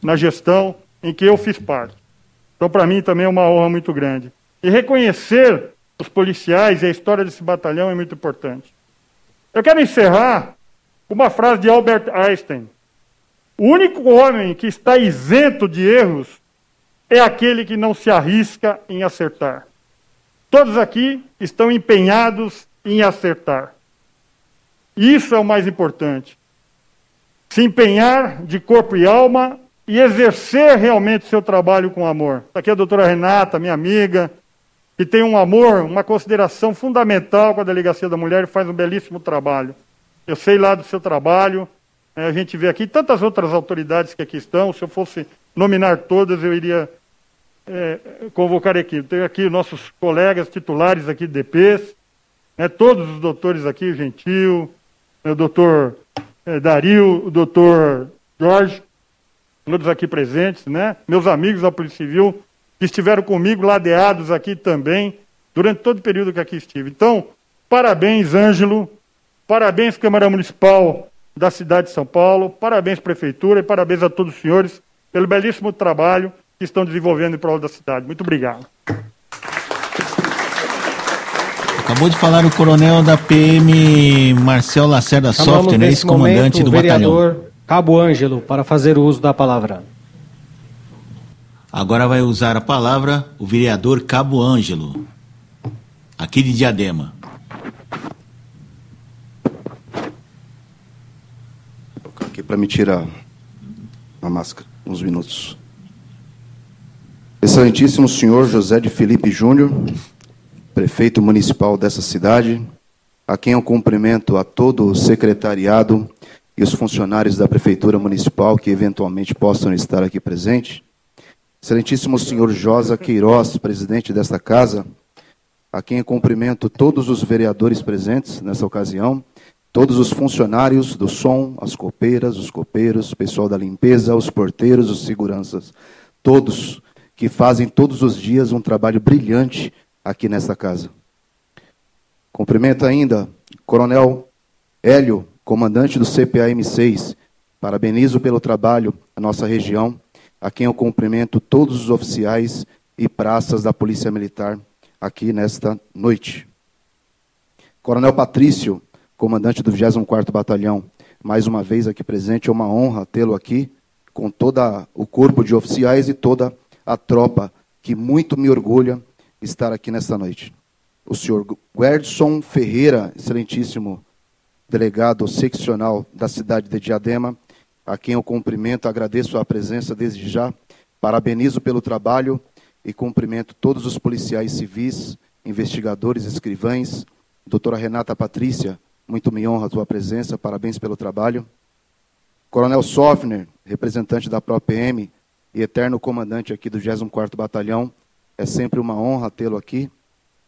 na gestão em que eu fiz parte. Então, para mim, também é uma honra muito grande. E reconhecer os policiais e a história desse batalhão é muito importante. Eu quero encerrar com uma frase de Albert Einstein. O único homem que está isento de erros é aquele que não se arrisca em acertar. Todos aqui estão empenhados em acertar. Isso é o mais importante. Se empenhar de corpo e alma e exercer realmente o seu trabalho com amor. Aqui a doutora Renata, minha amiga, que tem um amor, uma consideração fundamental com a Delegacia da Mulher e faz um belíssimo trabalho. Eu sei lá do seu trabalho, né, a gente vê aqui tantas outras autoridades que aqui estão, se eu fosse nominar todas, eu iria é, convocar aqui. Tenho aqui nossos colegas titulares aqui de DPs, né, todos os doutores aqui, Gentil, o doutor é, Dario, o doutor Jorge, todos aqui presentes, né? Meus amigos da Polícia Civil que estiveram comigo, ladeados aqui também, durante todo o período que aqui estive. Então, parabéns, Ângelo, parabéns, Câmara Municipal da cidade de São Paulo, parabéns, Prefeitura, e parabéns a todos os senhores pelo belíssimo trabalho que estão desenvolvendo em prol da cidade. Muito obrigado. Acabou de falar o coronel da PM, Marcel Lacerda Software, ex-comandante do vereador batalhão. Cabo Ângelo, para fazer o uso da palavra. Agora vai usar a palavra o vereador Cabo Ângelo, aqui de Diadema. Aqui para me tirar a máscara, uns minutos. Excelentíssimo senhor José de Felipe Júnior, prefeito municipal dessa cidade, a quem eu cumprimento a todo o secretariado e os funcionários da Prefeitura Municipal que eventualmente possam estar aqui presentes. Excelentíssimo senhor Josa Queiroz, presidente desta casa, a quem cumprimento todos os vereadores presentes nessa ocasião, todos os funcionários do som, as copeiras, os copeiros, pessoal da limpeza, os porteiros, os seguranças, todos que fazem todos os dias um trabalho brilhante aqui nesta casa. Cumprimento ainda Coronel Hélio comandante do CPA-M6, parabenizo pelo trabalho a nossa região, a quem eu cumprimento todos os oficiais e praças da Polícia Militar aqui nesta noite. Coronel Patrício, comandante do 24º Batalhão, mais uma vez aqui presente, é uma honra tê-lo aqui, com todo o corpo de oficiais e toda a tropa, que muito me orgulha estar aqui nesta noite. O senhor Guerdson Ferreira, excelentíssimo delegado seccional da cidade de Diadema, a quem eu cumprimento, agradeço a presença desde já, parabenizo pelo trabalho e cumprimento todos os policiais civis, investigadores, escrivães, doutora Renata Patrícia, muito me honra a tua presença, parabéns pelo trabalho. Coronel Sofner, representante da ProPM e eterno comandante aqui do 24º Batalhão, é sempre uma honra tê-lo aqui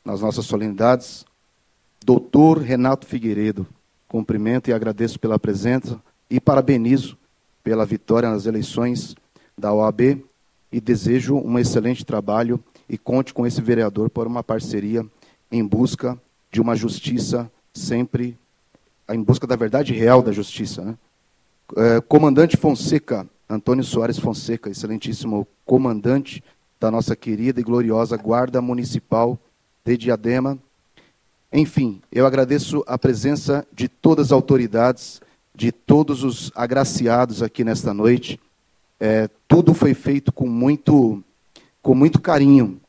nas nossas solenidades. Doutor Renato Figueiredo, Cumprimento e agradeço pela presença e parabenizo pela vitória nas eleições da OAB e desejo um excelente trabalho e conte com esse vereador por uma parceria em busca de uma justiça sempre em busca da verdade real da justiça. Né? É, comandante Fonseca, Antônio Soares Fonseca, excelentíssimo comandante da nossa querida e gloriosa Guarda Municipal de Diadema, enfim, eu agradeço a presença de todas as autoridades, de todos os agraciados aqui nesta noite. É, tudo foi feito com muito, com muito carinho,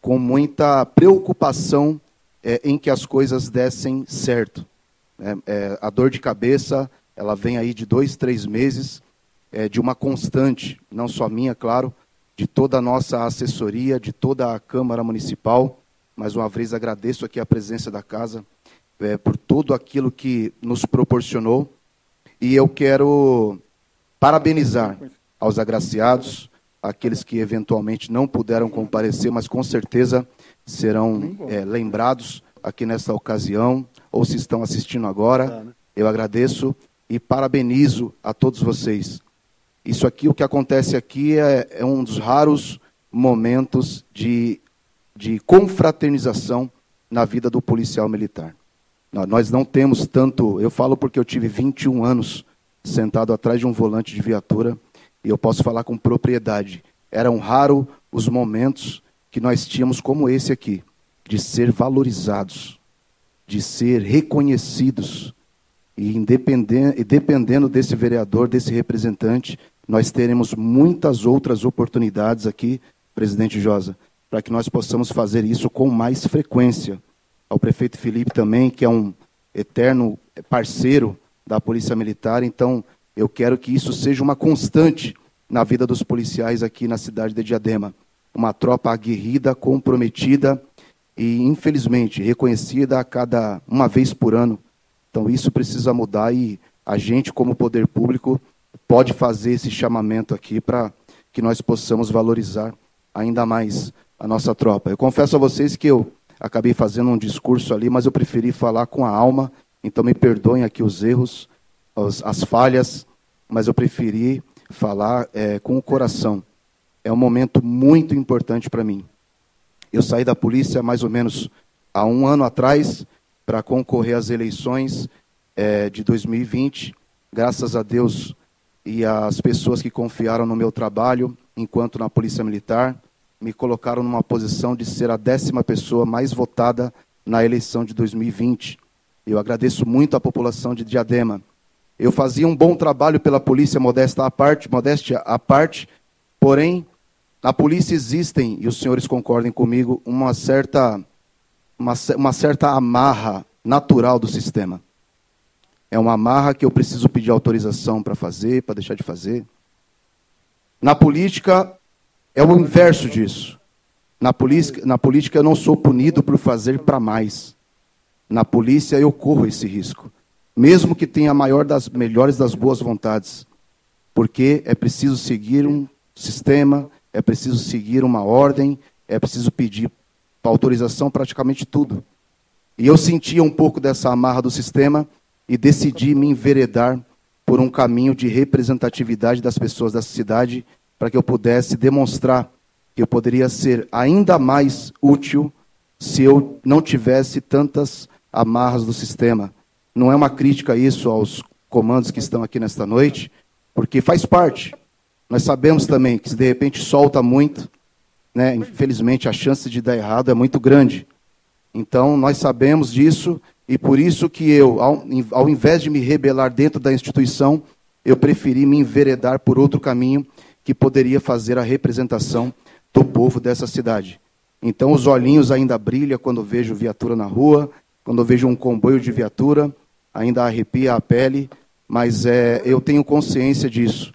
com muita preocupação é, em que as coisas dessem certo. É, é a dor de cabeça, ela vem aí de dois, três meses, é, de uma constante, não só minha, claro, de toda a nossa assessoria, de toda a Câmara Municipal. Mais uma vez agradeço aqui a presença da casa é, por tudo aquilo que nos proporcionou. E eu quero parabenizar aos agraciados, aqueles que eventualmente não puderam comparecer, mas com certeza serão é, lembrados aqui nesta ocasião, ou se estão assistindo agora. Né? Eu agradeço e parabenizo a todos vocês. Isso aqui, o que acontece aqui é, é um dos raros momentos de de confraternização na vida do policial militar. Nós não temos tanto, eu falo porque eu tive 21 anos sentado atrás de um volante de viatura e eu posso falar com propriedade. Eram raros os momentos que nós tínhamos como esse aqui, de ser valorizados, de ser reconhecidos E, e dependendo desse vereador, desse representante, nós teremos muitas outras oportunidades aqui, presidente Josa, para que nós possamos fazer isso com mais frequência. Ao prefeito Felipe também, que é um eterno parceiro da Polícia Militar, então eu quero que isso seja uma constante na vida dos policiais aqui na cidade de Diadema. Uma tropa aguerrida, comprometida e, infelizmente, reconhecida a cada uma vez por ano. Então isso precisa mudar e a gente, como poder público, pode fazer esse chamamento aqui para que nós possamos valorizar ainda mais a nossa tropa. Eu confesso a vocês que eu acabei fazendo um discurso ali, mas eu preferi falar com a alma, então me perdoem aqui os erros, as, as falhas, mas eu preferi falar é, com o coração. É um momento muito importante para mim. Eu saí da polícia mais ou menos há um ano atrás para concorrer às eleições é, de 2020. Graças a Deus e às pessoas que confiaram no meu trabalho enquanto na Polícia Militar, me colocaram numa posição de ser a décima pessoa mais votada na eleição de 2020. Eu agradeço muito à população de Diadema. Eu fazia um bom trabalho pela polícia, modesta à parte, modéstia à parte, porém, na polícia existem, e os senhores concordem comigo, uma certa, uma, uma certa amarra natural do sistema. É uma amarra que eu preciso pedir autorização para fazer, para deixar de fazer. Na política, é o inverso disso. Na na política eu não sou punido por fazer para mais. Na polícia eu corro esse risco, mesmo que tenha a maior das melhores das boas vontades, porque é preciso seguir um sistema, é preciso seguir uma ordem, é preciso pedir autorização praticamente tudo. E eu sentia um pouco dessa amarra do sistema e decidi me enveredar por um caminho de representatividade das pessoas da cidade para que eu pudesse demonstrar que eu poderia ser ainda mais útil se eu não tivesse tantas amarras do sistema. Não é uma crítica isso aos comandos que estão aqui nesta noite, porque faz parte. Nós sabemos também que se de repente solta muito, né, infelizmente a chance de dar errado é muito grande. Então nós sabemos disso e por isso que eu, ao, invés de me rebelar dentro da instituição, eu preferi me enveredar por outro caminho que poderia fazer a representação do povo dessa cidade. Então os olhinhos ainda brilham quando vejo viatura na rua, quando vejo um comboio de viatura, ainda arrepia a pele, mas é, eu tenho consciência disso,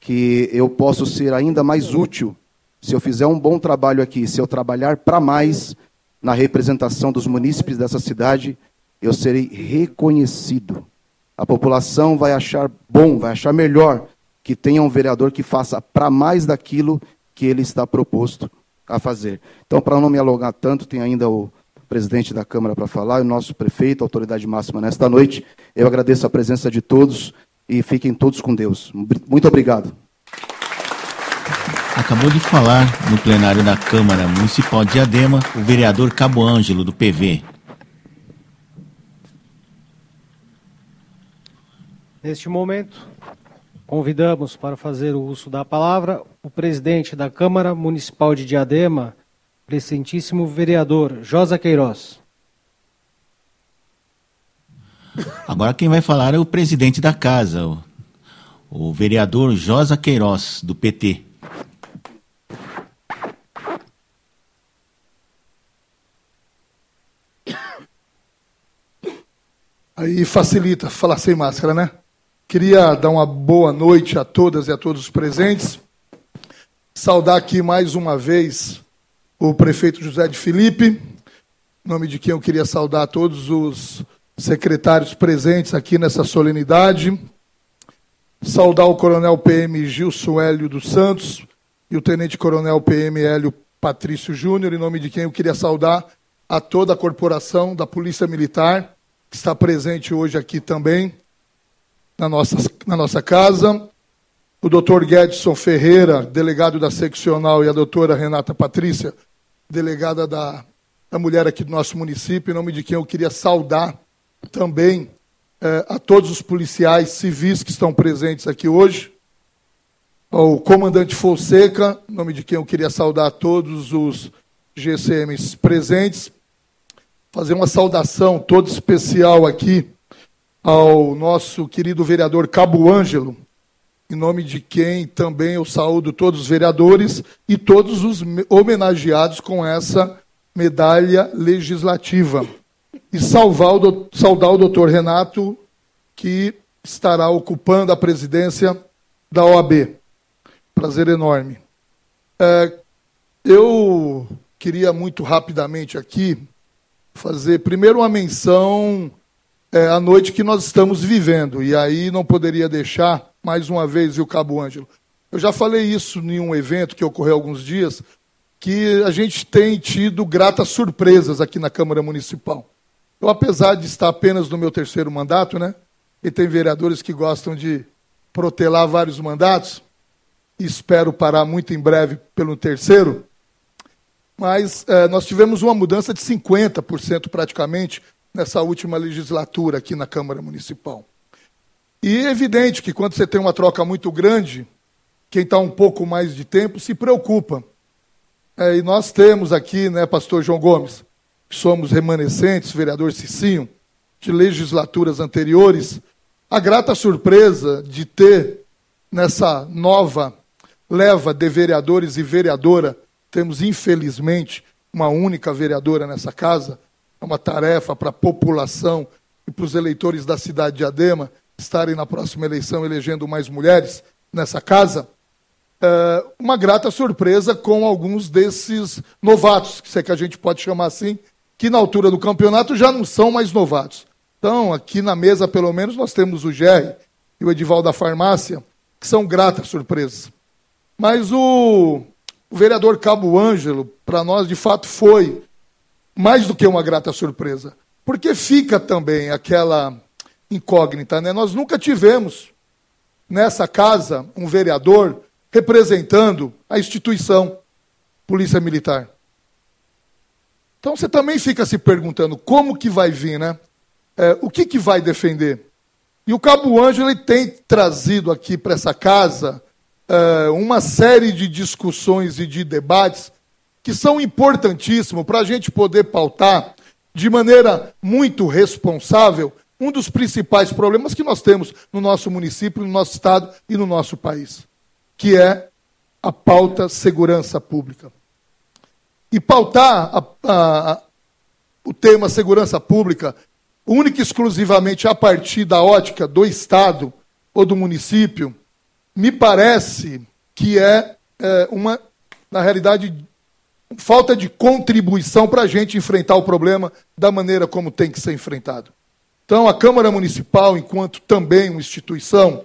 que eu posso ser ainda mais útil se eu fizer um bom trabalho aqui, se eu trabalhar para mais na representação dos munícipes dessa cidade, eu serei reconhecido. A população vai achar bom, vai achar melhor que tenha um vereador que faça para mais daquilo que ele está proposto a fazer. Então, para não me alongar tanto, tem ainda o presidente da Câmara para falar, e o nosso prefeito, autoridade máxima nesta noite. Eu agradeço a presença de todos e fiquem todos com Deus. Muito obrigado. Acabou de falar no plenário da Câmara Municipal de Adema o vereador Cabo Ângelo, do PV. Neste momento, Convidamos para fazer o uso da palavra o presidente da Câmara Municipal de Diadema, presentíssimo vereador Josa Queiroz. Agora quem vai falar é o presidente da casa, o, o vereador Josa Queiroz, do PT. Aí facilita falar sem máscara, né? Queria dar uma boa noite a todas e a todos os presentes. Saudar aqui mais uma vez o prefeito José de Felipe, nome de quem eu queria saudar todos os secretários presentes aqui nessa solenidade. Saudar o coronel PM Gilson Hélio dos Santos e o tenente coronel PM Hélio Patrício Júnior, em nome de quem eu queria saudar a toda a corporação da Polícia Militar, que está presente hoje aqui também na nossa, na nossa casa, o doutor Guedson Ferreira, delegado da seccional, e a doutora Renata Patrícia, delegada da, da mulher aqui do nosso município, em nome de quem eu queria saudar também eh, a todos os policiais civis que estão presentes aqui hoje, ao comandante Fonseca, em nome de quem eu queria saudar todos os GCMs presentes, fazer uma saudação toda especial aqui ao nosso querido vereador Cabo Ângelo, em nome de quem também eu saúdo todos os vereadores e todos os homenageados com essa medalha legislativa. E salvar o, saudar o doutor Renato, que estará ocupando a presidência da OAB. Prazer enorme. É, eu queria muito rapidamente aqui fazer primeiro uma menção é, à noite que nós estamos vivendo. E aí não poderia deixar, mais uma vez, o Cabo Ângelo. Eu já falei isso em um evento que ocorreu alguns dias, que a gente tem tido gratas surpresas aqui na Câmara Municipal. Eu, apesar de estar apenas no meu terceiro mandato, né? E tem vereadores que gostam de protelar vários mandatos, espero parar muito em breve pelo terceiro, mas é, nós tivemos uma mudança de 50% praticamente nessa última legislatura aqui na Câmara Municipal. E é evidente que quando você tem uma troca muito grande, quem está um pouco mais de tempo se preocupa. É, e nós temos aqui, né, pastor João Gomes, que somos remanescentes, vereador Cicinho, de legislaturas anteriores, a grata surpresa de ter nessa nova leva de vereadores e vereadora, temos infelizmente uma única vereadora nessa casa, é uma tarefa para a população e para os eleitores da cidade de Adema estarem na próxima eleição elegendo mais mulheres nessa casa. É uma grata surpresa com alguns desses novatos, se é que a gente pode chamar assim, que na altura do campeonato já não são mais novatos. Então, aqui na mesa, pelo menos, nós temos o Jerry e o Edival da Farmácia, que são gratas surpresas. Mas o, o vereador Cabo Ângelo, para nós, de fato, foi mais do que uma grata surpresa. Porque fica também aquela incógnita, né? Nós nunca tivemos nessa casa um vereador representando a instituição Polícia Militar. Então você também fica se perguntando como que vai vir, né? É, o que, que vai defender? E o Cabo Ângelo ele tem trazido aqui para essa casa uh, uma série de discussões e de debates que são importantíssimos para a gente poder pautar de maneira muito responsável um dos principais problemas que nós temos no nosso município, no nosso estado e no nosso país, que é a pauta segurança pública. E pautar a, a, o tema segurança pública única e exclusivamente a partir da ótica do Estado ou do município, me parece que é, é uma, na realidade, falta de contribuição para a gente enfrentar o problema da maneira como tem que ser enfrentado. Então, a Câmara Municipal, enquanto também uma instituição,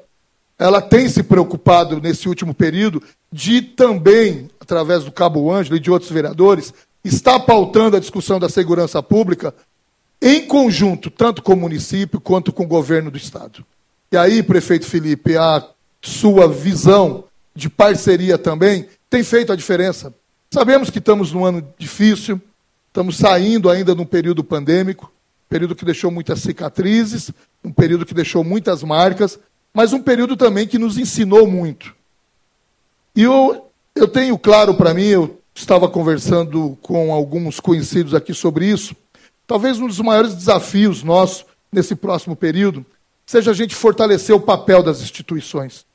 ela tem se preocupado nesse último período de também, através do Cabo Ângelo e de outros vereadores, estar pautando a discussão da segurança pública em conjunto, tanto com o município quanto com o governo do Estado. E aí, prefeito Felipe, a sua visão de parceria também tem feito a diferença. Sabemos que estamos num ano difícil, estamos saindo ainda de um período pandêmico, período que deixou muitas cicatrizes, um período que deixou muitas marcas, mas um período também que nos ensinou muito. E eu, eu tenho claro para mim, eu estava conversando com alguns conhecidos aqui sobre isso, talvez um dos maiores desafios nossos nesse próximo período seja a gente fortalecer o papel das instituições.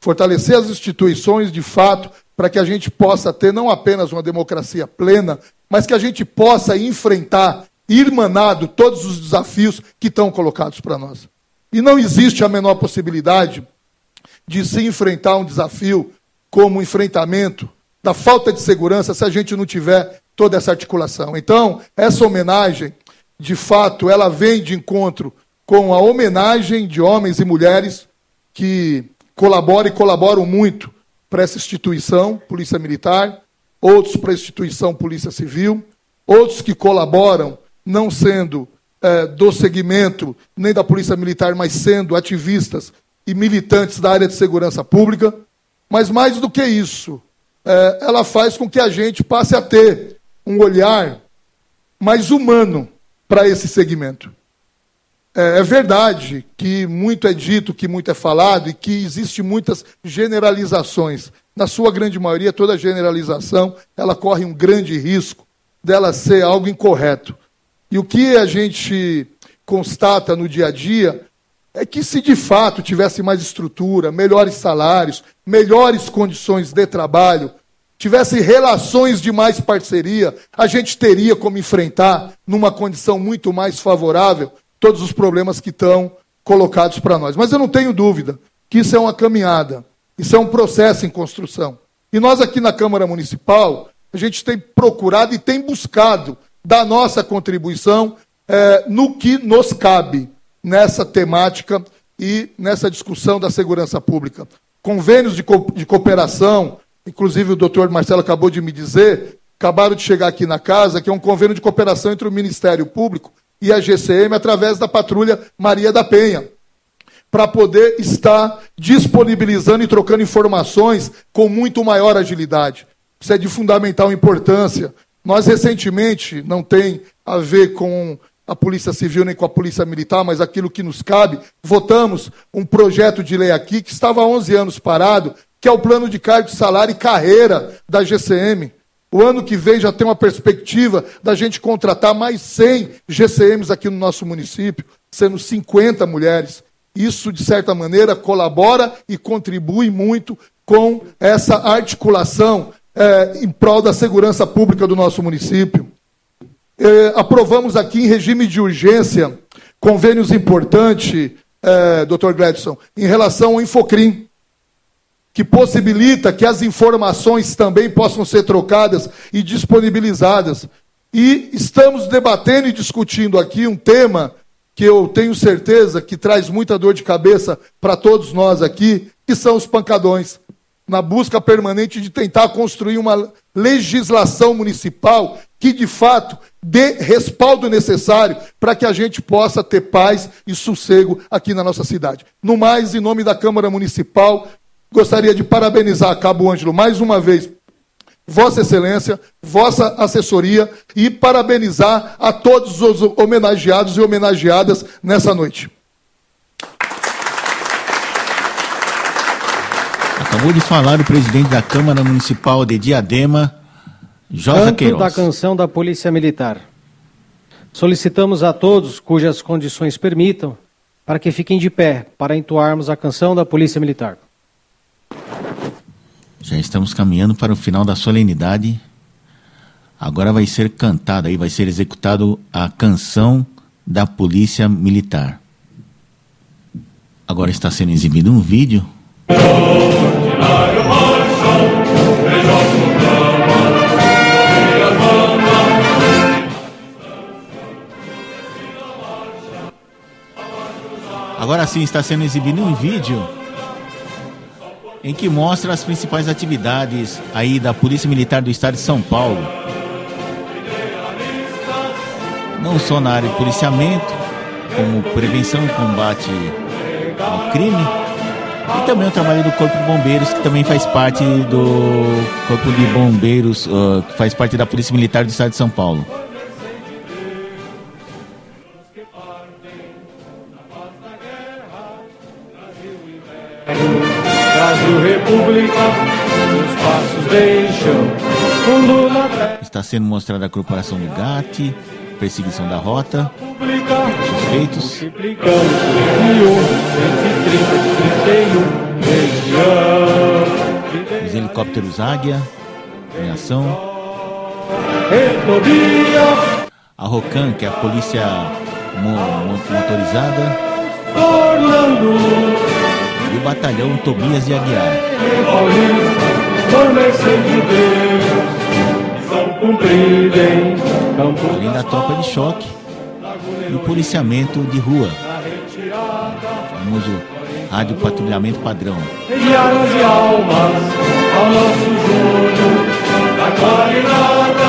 Fortalecer as instituições, de fato, para que a gente possa ter não apenas uma democracia plena, mas que a gente possa enfrentar, irmanado, todos os desafios que estão colocados para nós. E não existe a menor possibilidade de se enfrentar um desafio como o enfrentamento da falta de segurança se a gente não tiver toda essa articulação. Então, essa homenagem, de fato, ela vem de encontro com a homenagem de homens e mulheres que colaboram e colaboram muito para essa instituição, Polícia Militar, outros para a instituição Polícia Civil, outros que colaboram, não sendo é, do segmento nem da Polícia Militar, mas sendo ativistas e militantes da área de segurança pública. Mas mais do que isso, é, ela faz com que a gente passe a ter um olhar mais humano para esse segmento. É, é, verdade que muito é dito, que muito é falado e que existe muitas generalizações. Na sua grande maioria, toda generalização ela corre um grande risco dela ser algo incorreto. E o que a gente constata no dia a dia é que se de fato tivesse mais estrutura, melhores salários, melhores condições de trabalho, tivesse relações de mais parceria, a gente teria como enfrentar, numa condição muito mais favorável, todos os problemas que estão colocados para nós. Mas eu não tenho dúvida que isso é uma caminhada, isso é um processo em construção. E nós aqui na Câmara Municipal, a gente tem procurado e tem buscado dar nossa contribuição é, no que nos cabe nessa temática e nessa discussão da segurança pública. Convênios de, co de cooperação, inclusive o doutor Marcelo acabou de me dizer, acabaram de chegar aqui na casa, que é um convênio de cooperação entre o Ministério Público e a GCM através da patrulha Maria da Penha, para poder estar disponibilizando e trocando informações com muito maior agilidade. Isso é de fundamental importância. Nós recentemente, não tem a ver com a Polícia Civil nem com a Polícia Militar, mas aquilo que nos cabe, votamos um projeto de lei aqui que estava há 11 anos parado, que é o plano de cargo salário e carreira da GCM. O ano que vem já tem uma perspectiva da gente contratar mais 100 GCMs aqui no nosso município, sendo 50 mulheres. Isso, de certa maneira, colabora e contribui muito com essa articulação é, em prol da segurança pública do nosso município. Eh, aprovamos aqui em regime de urgência convênios importantes, eh, doutor Gladson, em relação ao Infocrim, que possibilita que as informações também possam ser trocadas e disponibilizadas. E estamos debatendo e discutindo aqui um tema que eu tenho certeza que traz muita dor de cabeça para todos nós aqui, que são os pancadões na busca permanente de tentar construir uma legislação municipal que, de fato, dê respaldo necessário para que a gente possa ter paz e sossego aqui na nossa cidade. No mais, em nome da Câmara Municipal, gostaria de parabenizar a Cabo Ângelo mais uma vez Vossa Excelência, Vossa Assessoria e parabenizar a todos os homenageados e homenageadas nessa noite. Acabou de falar o presidente da Câmara Municipal de Diadema, Josa Canto Queiroz. da canção da Polícia Militar. Solicitamos a todos cujas condições permitam para que fiquem de pé para entoarmos a canção da Polícia Militar. Já estamos caminhando para o final da solenidade. Agora vai ser cantada aí, vai ser executado a canção da Polícia Militar. Agora está sendo exibido um vídeo Agora sim está sendo exibido um vídeo em que mostra as principais atividades aí da Polícia Militar do Estado de São Paulo. Não só na área de policiamento, como prevenção e combate ao crime, e também o trabalho do Corpo de Bombeiros, que também faz parte do Corpo de Bombeiros, uh, que faz parte da Polícia Militar do Estado de São Paulo. Deixam. Está sendo mostrada a corporação do GAT, perseguição da rota, suspeitos. Multiplicando por mil, 130, 31, região. Os helicópteros Águia em ação. A ROCAN, que é a polícia mo- mo- motorizada. E o batalhão Tobias de Aguiar. De Deus, em Além da tropa de choque e o policiamento de rua. O famoso rádio patrulhamento padrão. Mediar as almas ao nosso Júnior, da clarinada,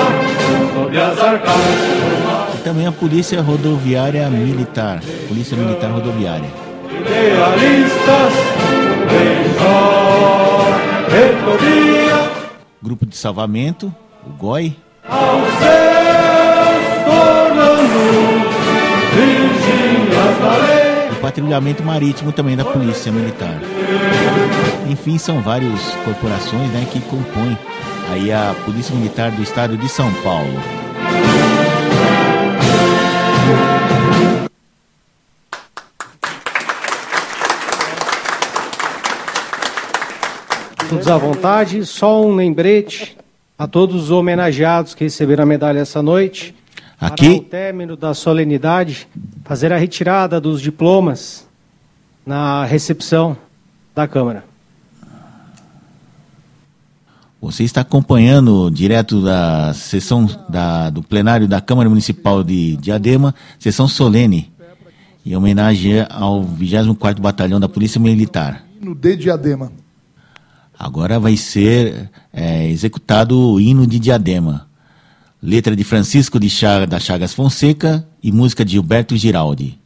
sob as arcadas, E também a Polícia Rodoviária Militar. Polícia Militar Rodoviária. idealistas, retobia, Grupo de Salvamento, o GOI. aos seus tornando, virgínias da lei. O patrulhamento marítimo também da Polícia Militar. Enfim, são várias corporações né, que compõem aí a Polícia Militar do Estado de São Paulo. Todos à vontade. Só um lembrete a todos os homenageados que receberam a medalha essa noite. Aqui. Para o término da solenidade, fazer a retirada dos diplomas na recepção da Câmara. Você está acompanhando direto da sessão da, do plenário da Câmara Municipal de Diadema, sessão solene, em homenagem ao 24º Batalhão da Polícia Militar. No de Diadema. Agora vai ser é, executado o hino de Diadema. Letra de Francisco de Chagas, da Chagas Fonseca e música de Gilberto Giraldi.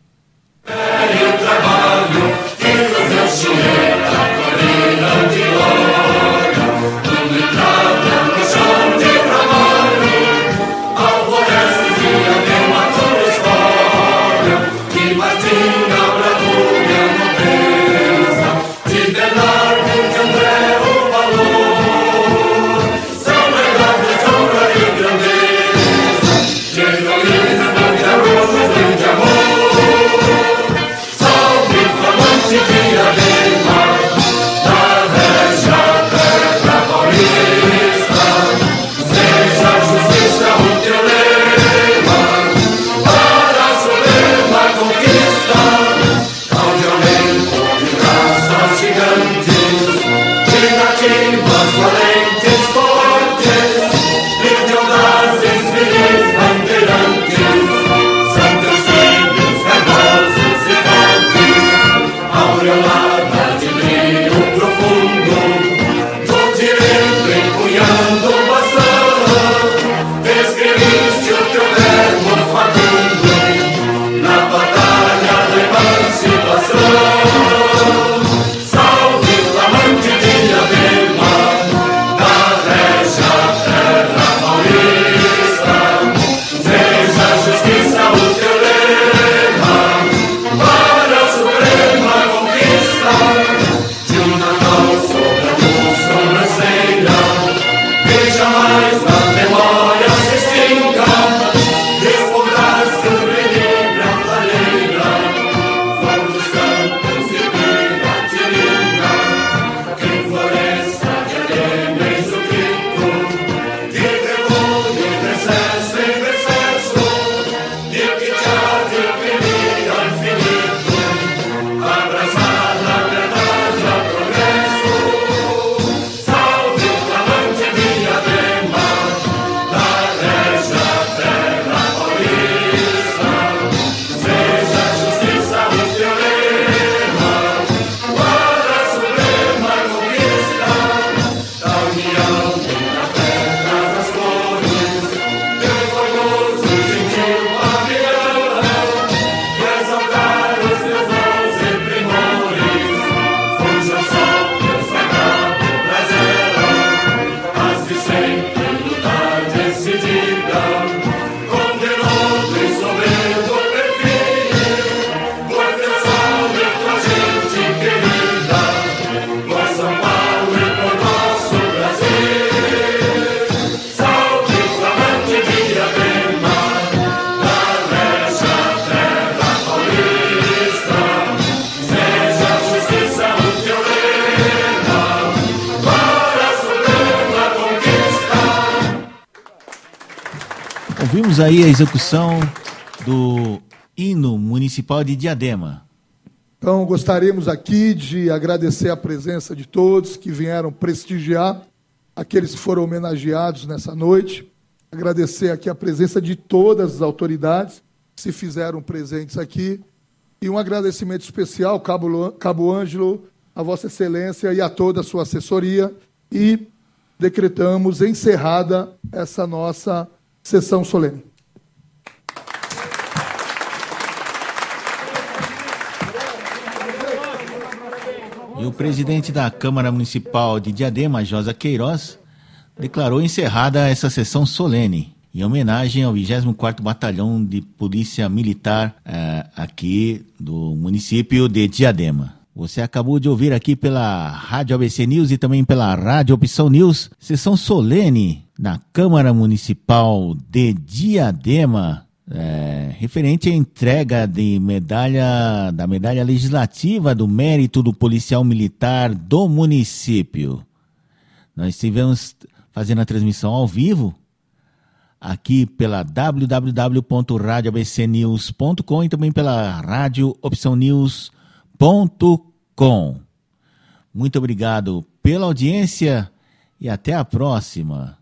Ouvimos aí a execução do hino municipal de Diadema. Então, gostaríamos aqui de agradecer a presença de todos que vieram prestigiar aqueles que foram homenageados nessa noite. Agradecer aqui a presença de todas as autoridades que se fizeram presentes aqui. E um agradecimento especial, Cabo, Cabo Ângelo, a Vossa Excelência e a toda a sua assessoria. E decretamos encerrada essa nossa sessão solene. E o presidente da Câmara Municipal de Diadema, Josa Queiroz, declarou encerrada essa sessão solene, em homenagem ao 24º Batalhão de Polícia Militar eh, aqui do município de Diadema. Você acabou de ouvir aqui pela Rádio ABC News e também pela Rádio Opção News, sessão solene na Câmara Municipal de Diadema, é, referente à entrega de medalha da medalha legislativa do mérito do policial militar do município. Nós estivemos fazendo a transmissão ao vivo aqui pela www.radioabcnews.com e também pela radioopçãonews.com. Muito obrigado pela audiência e até a próxima.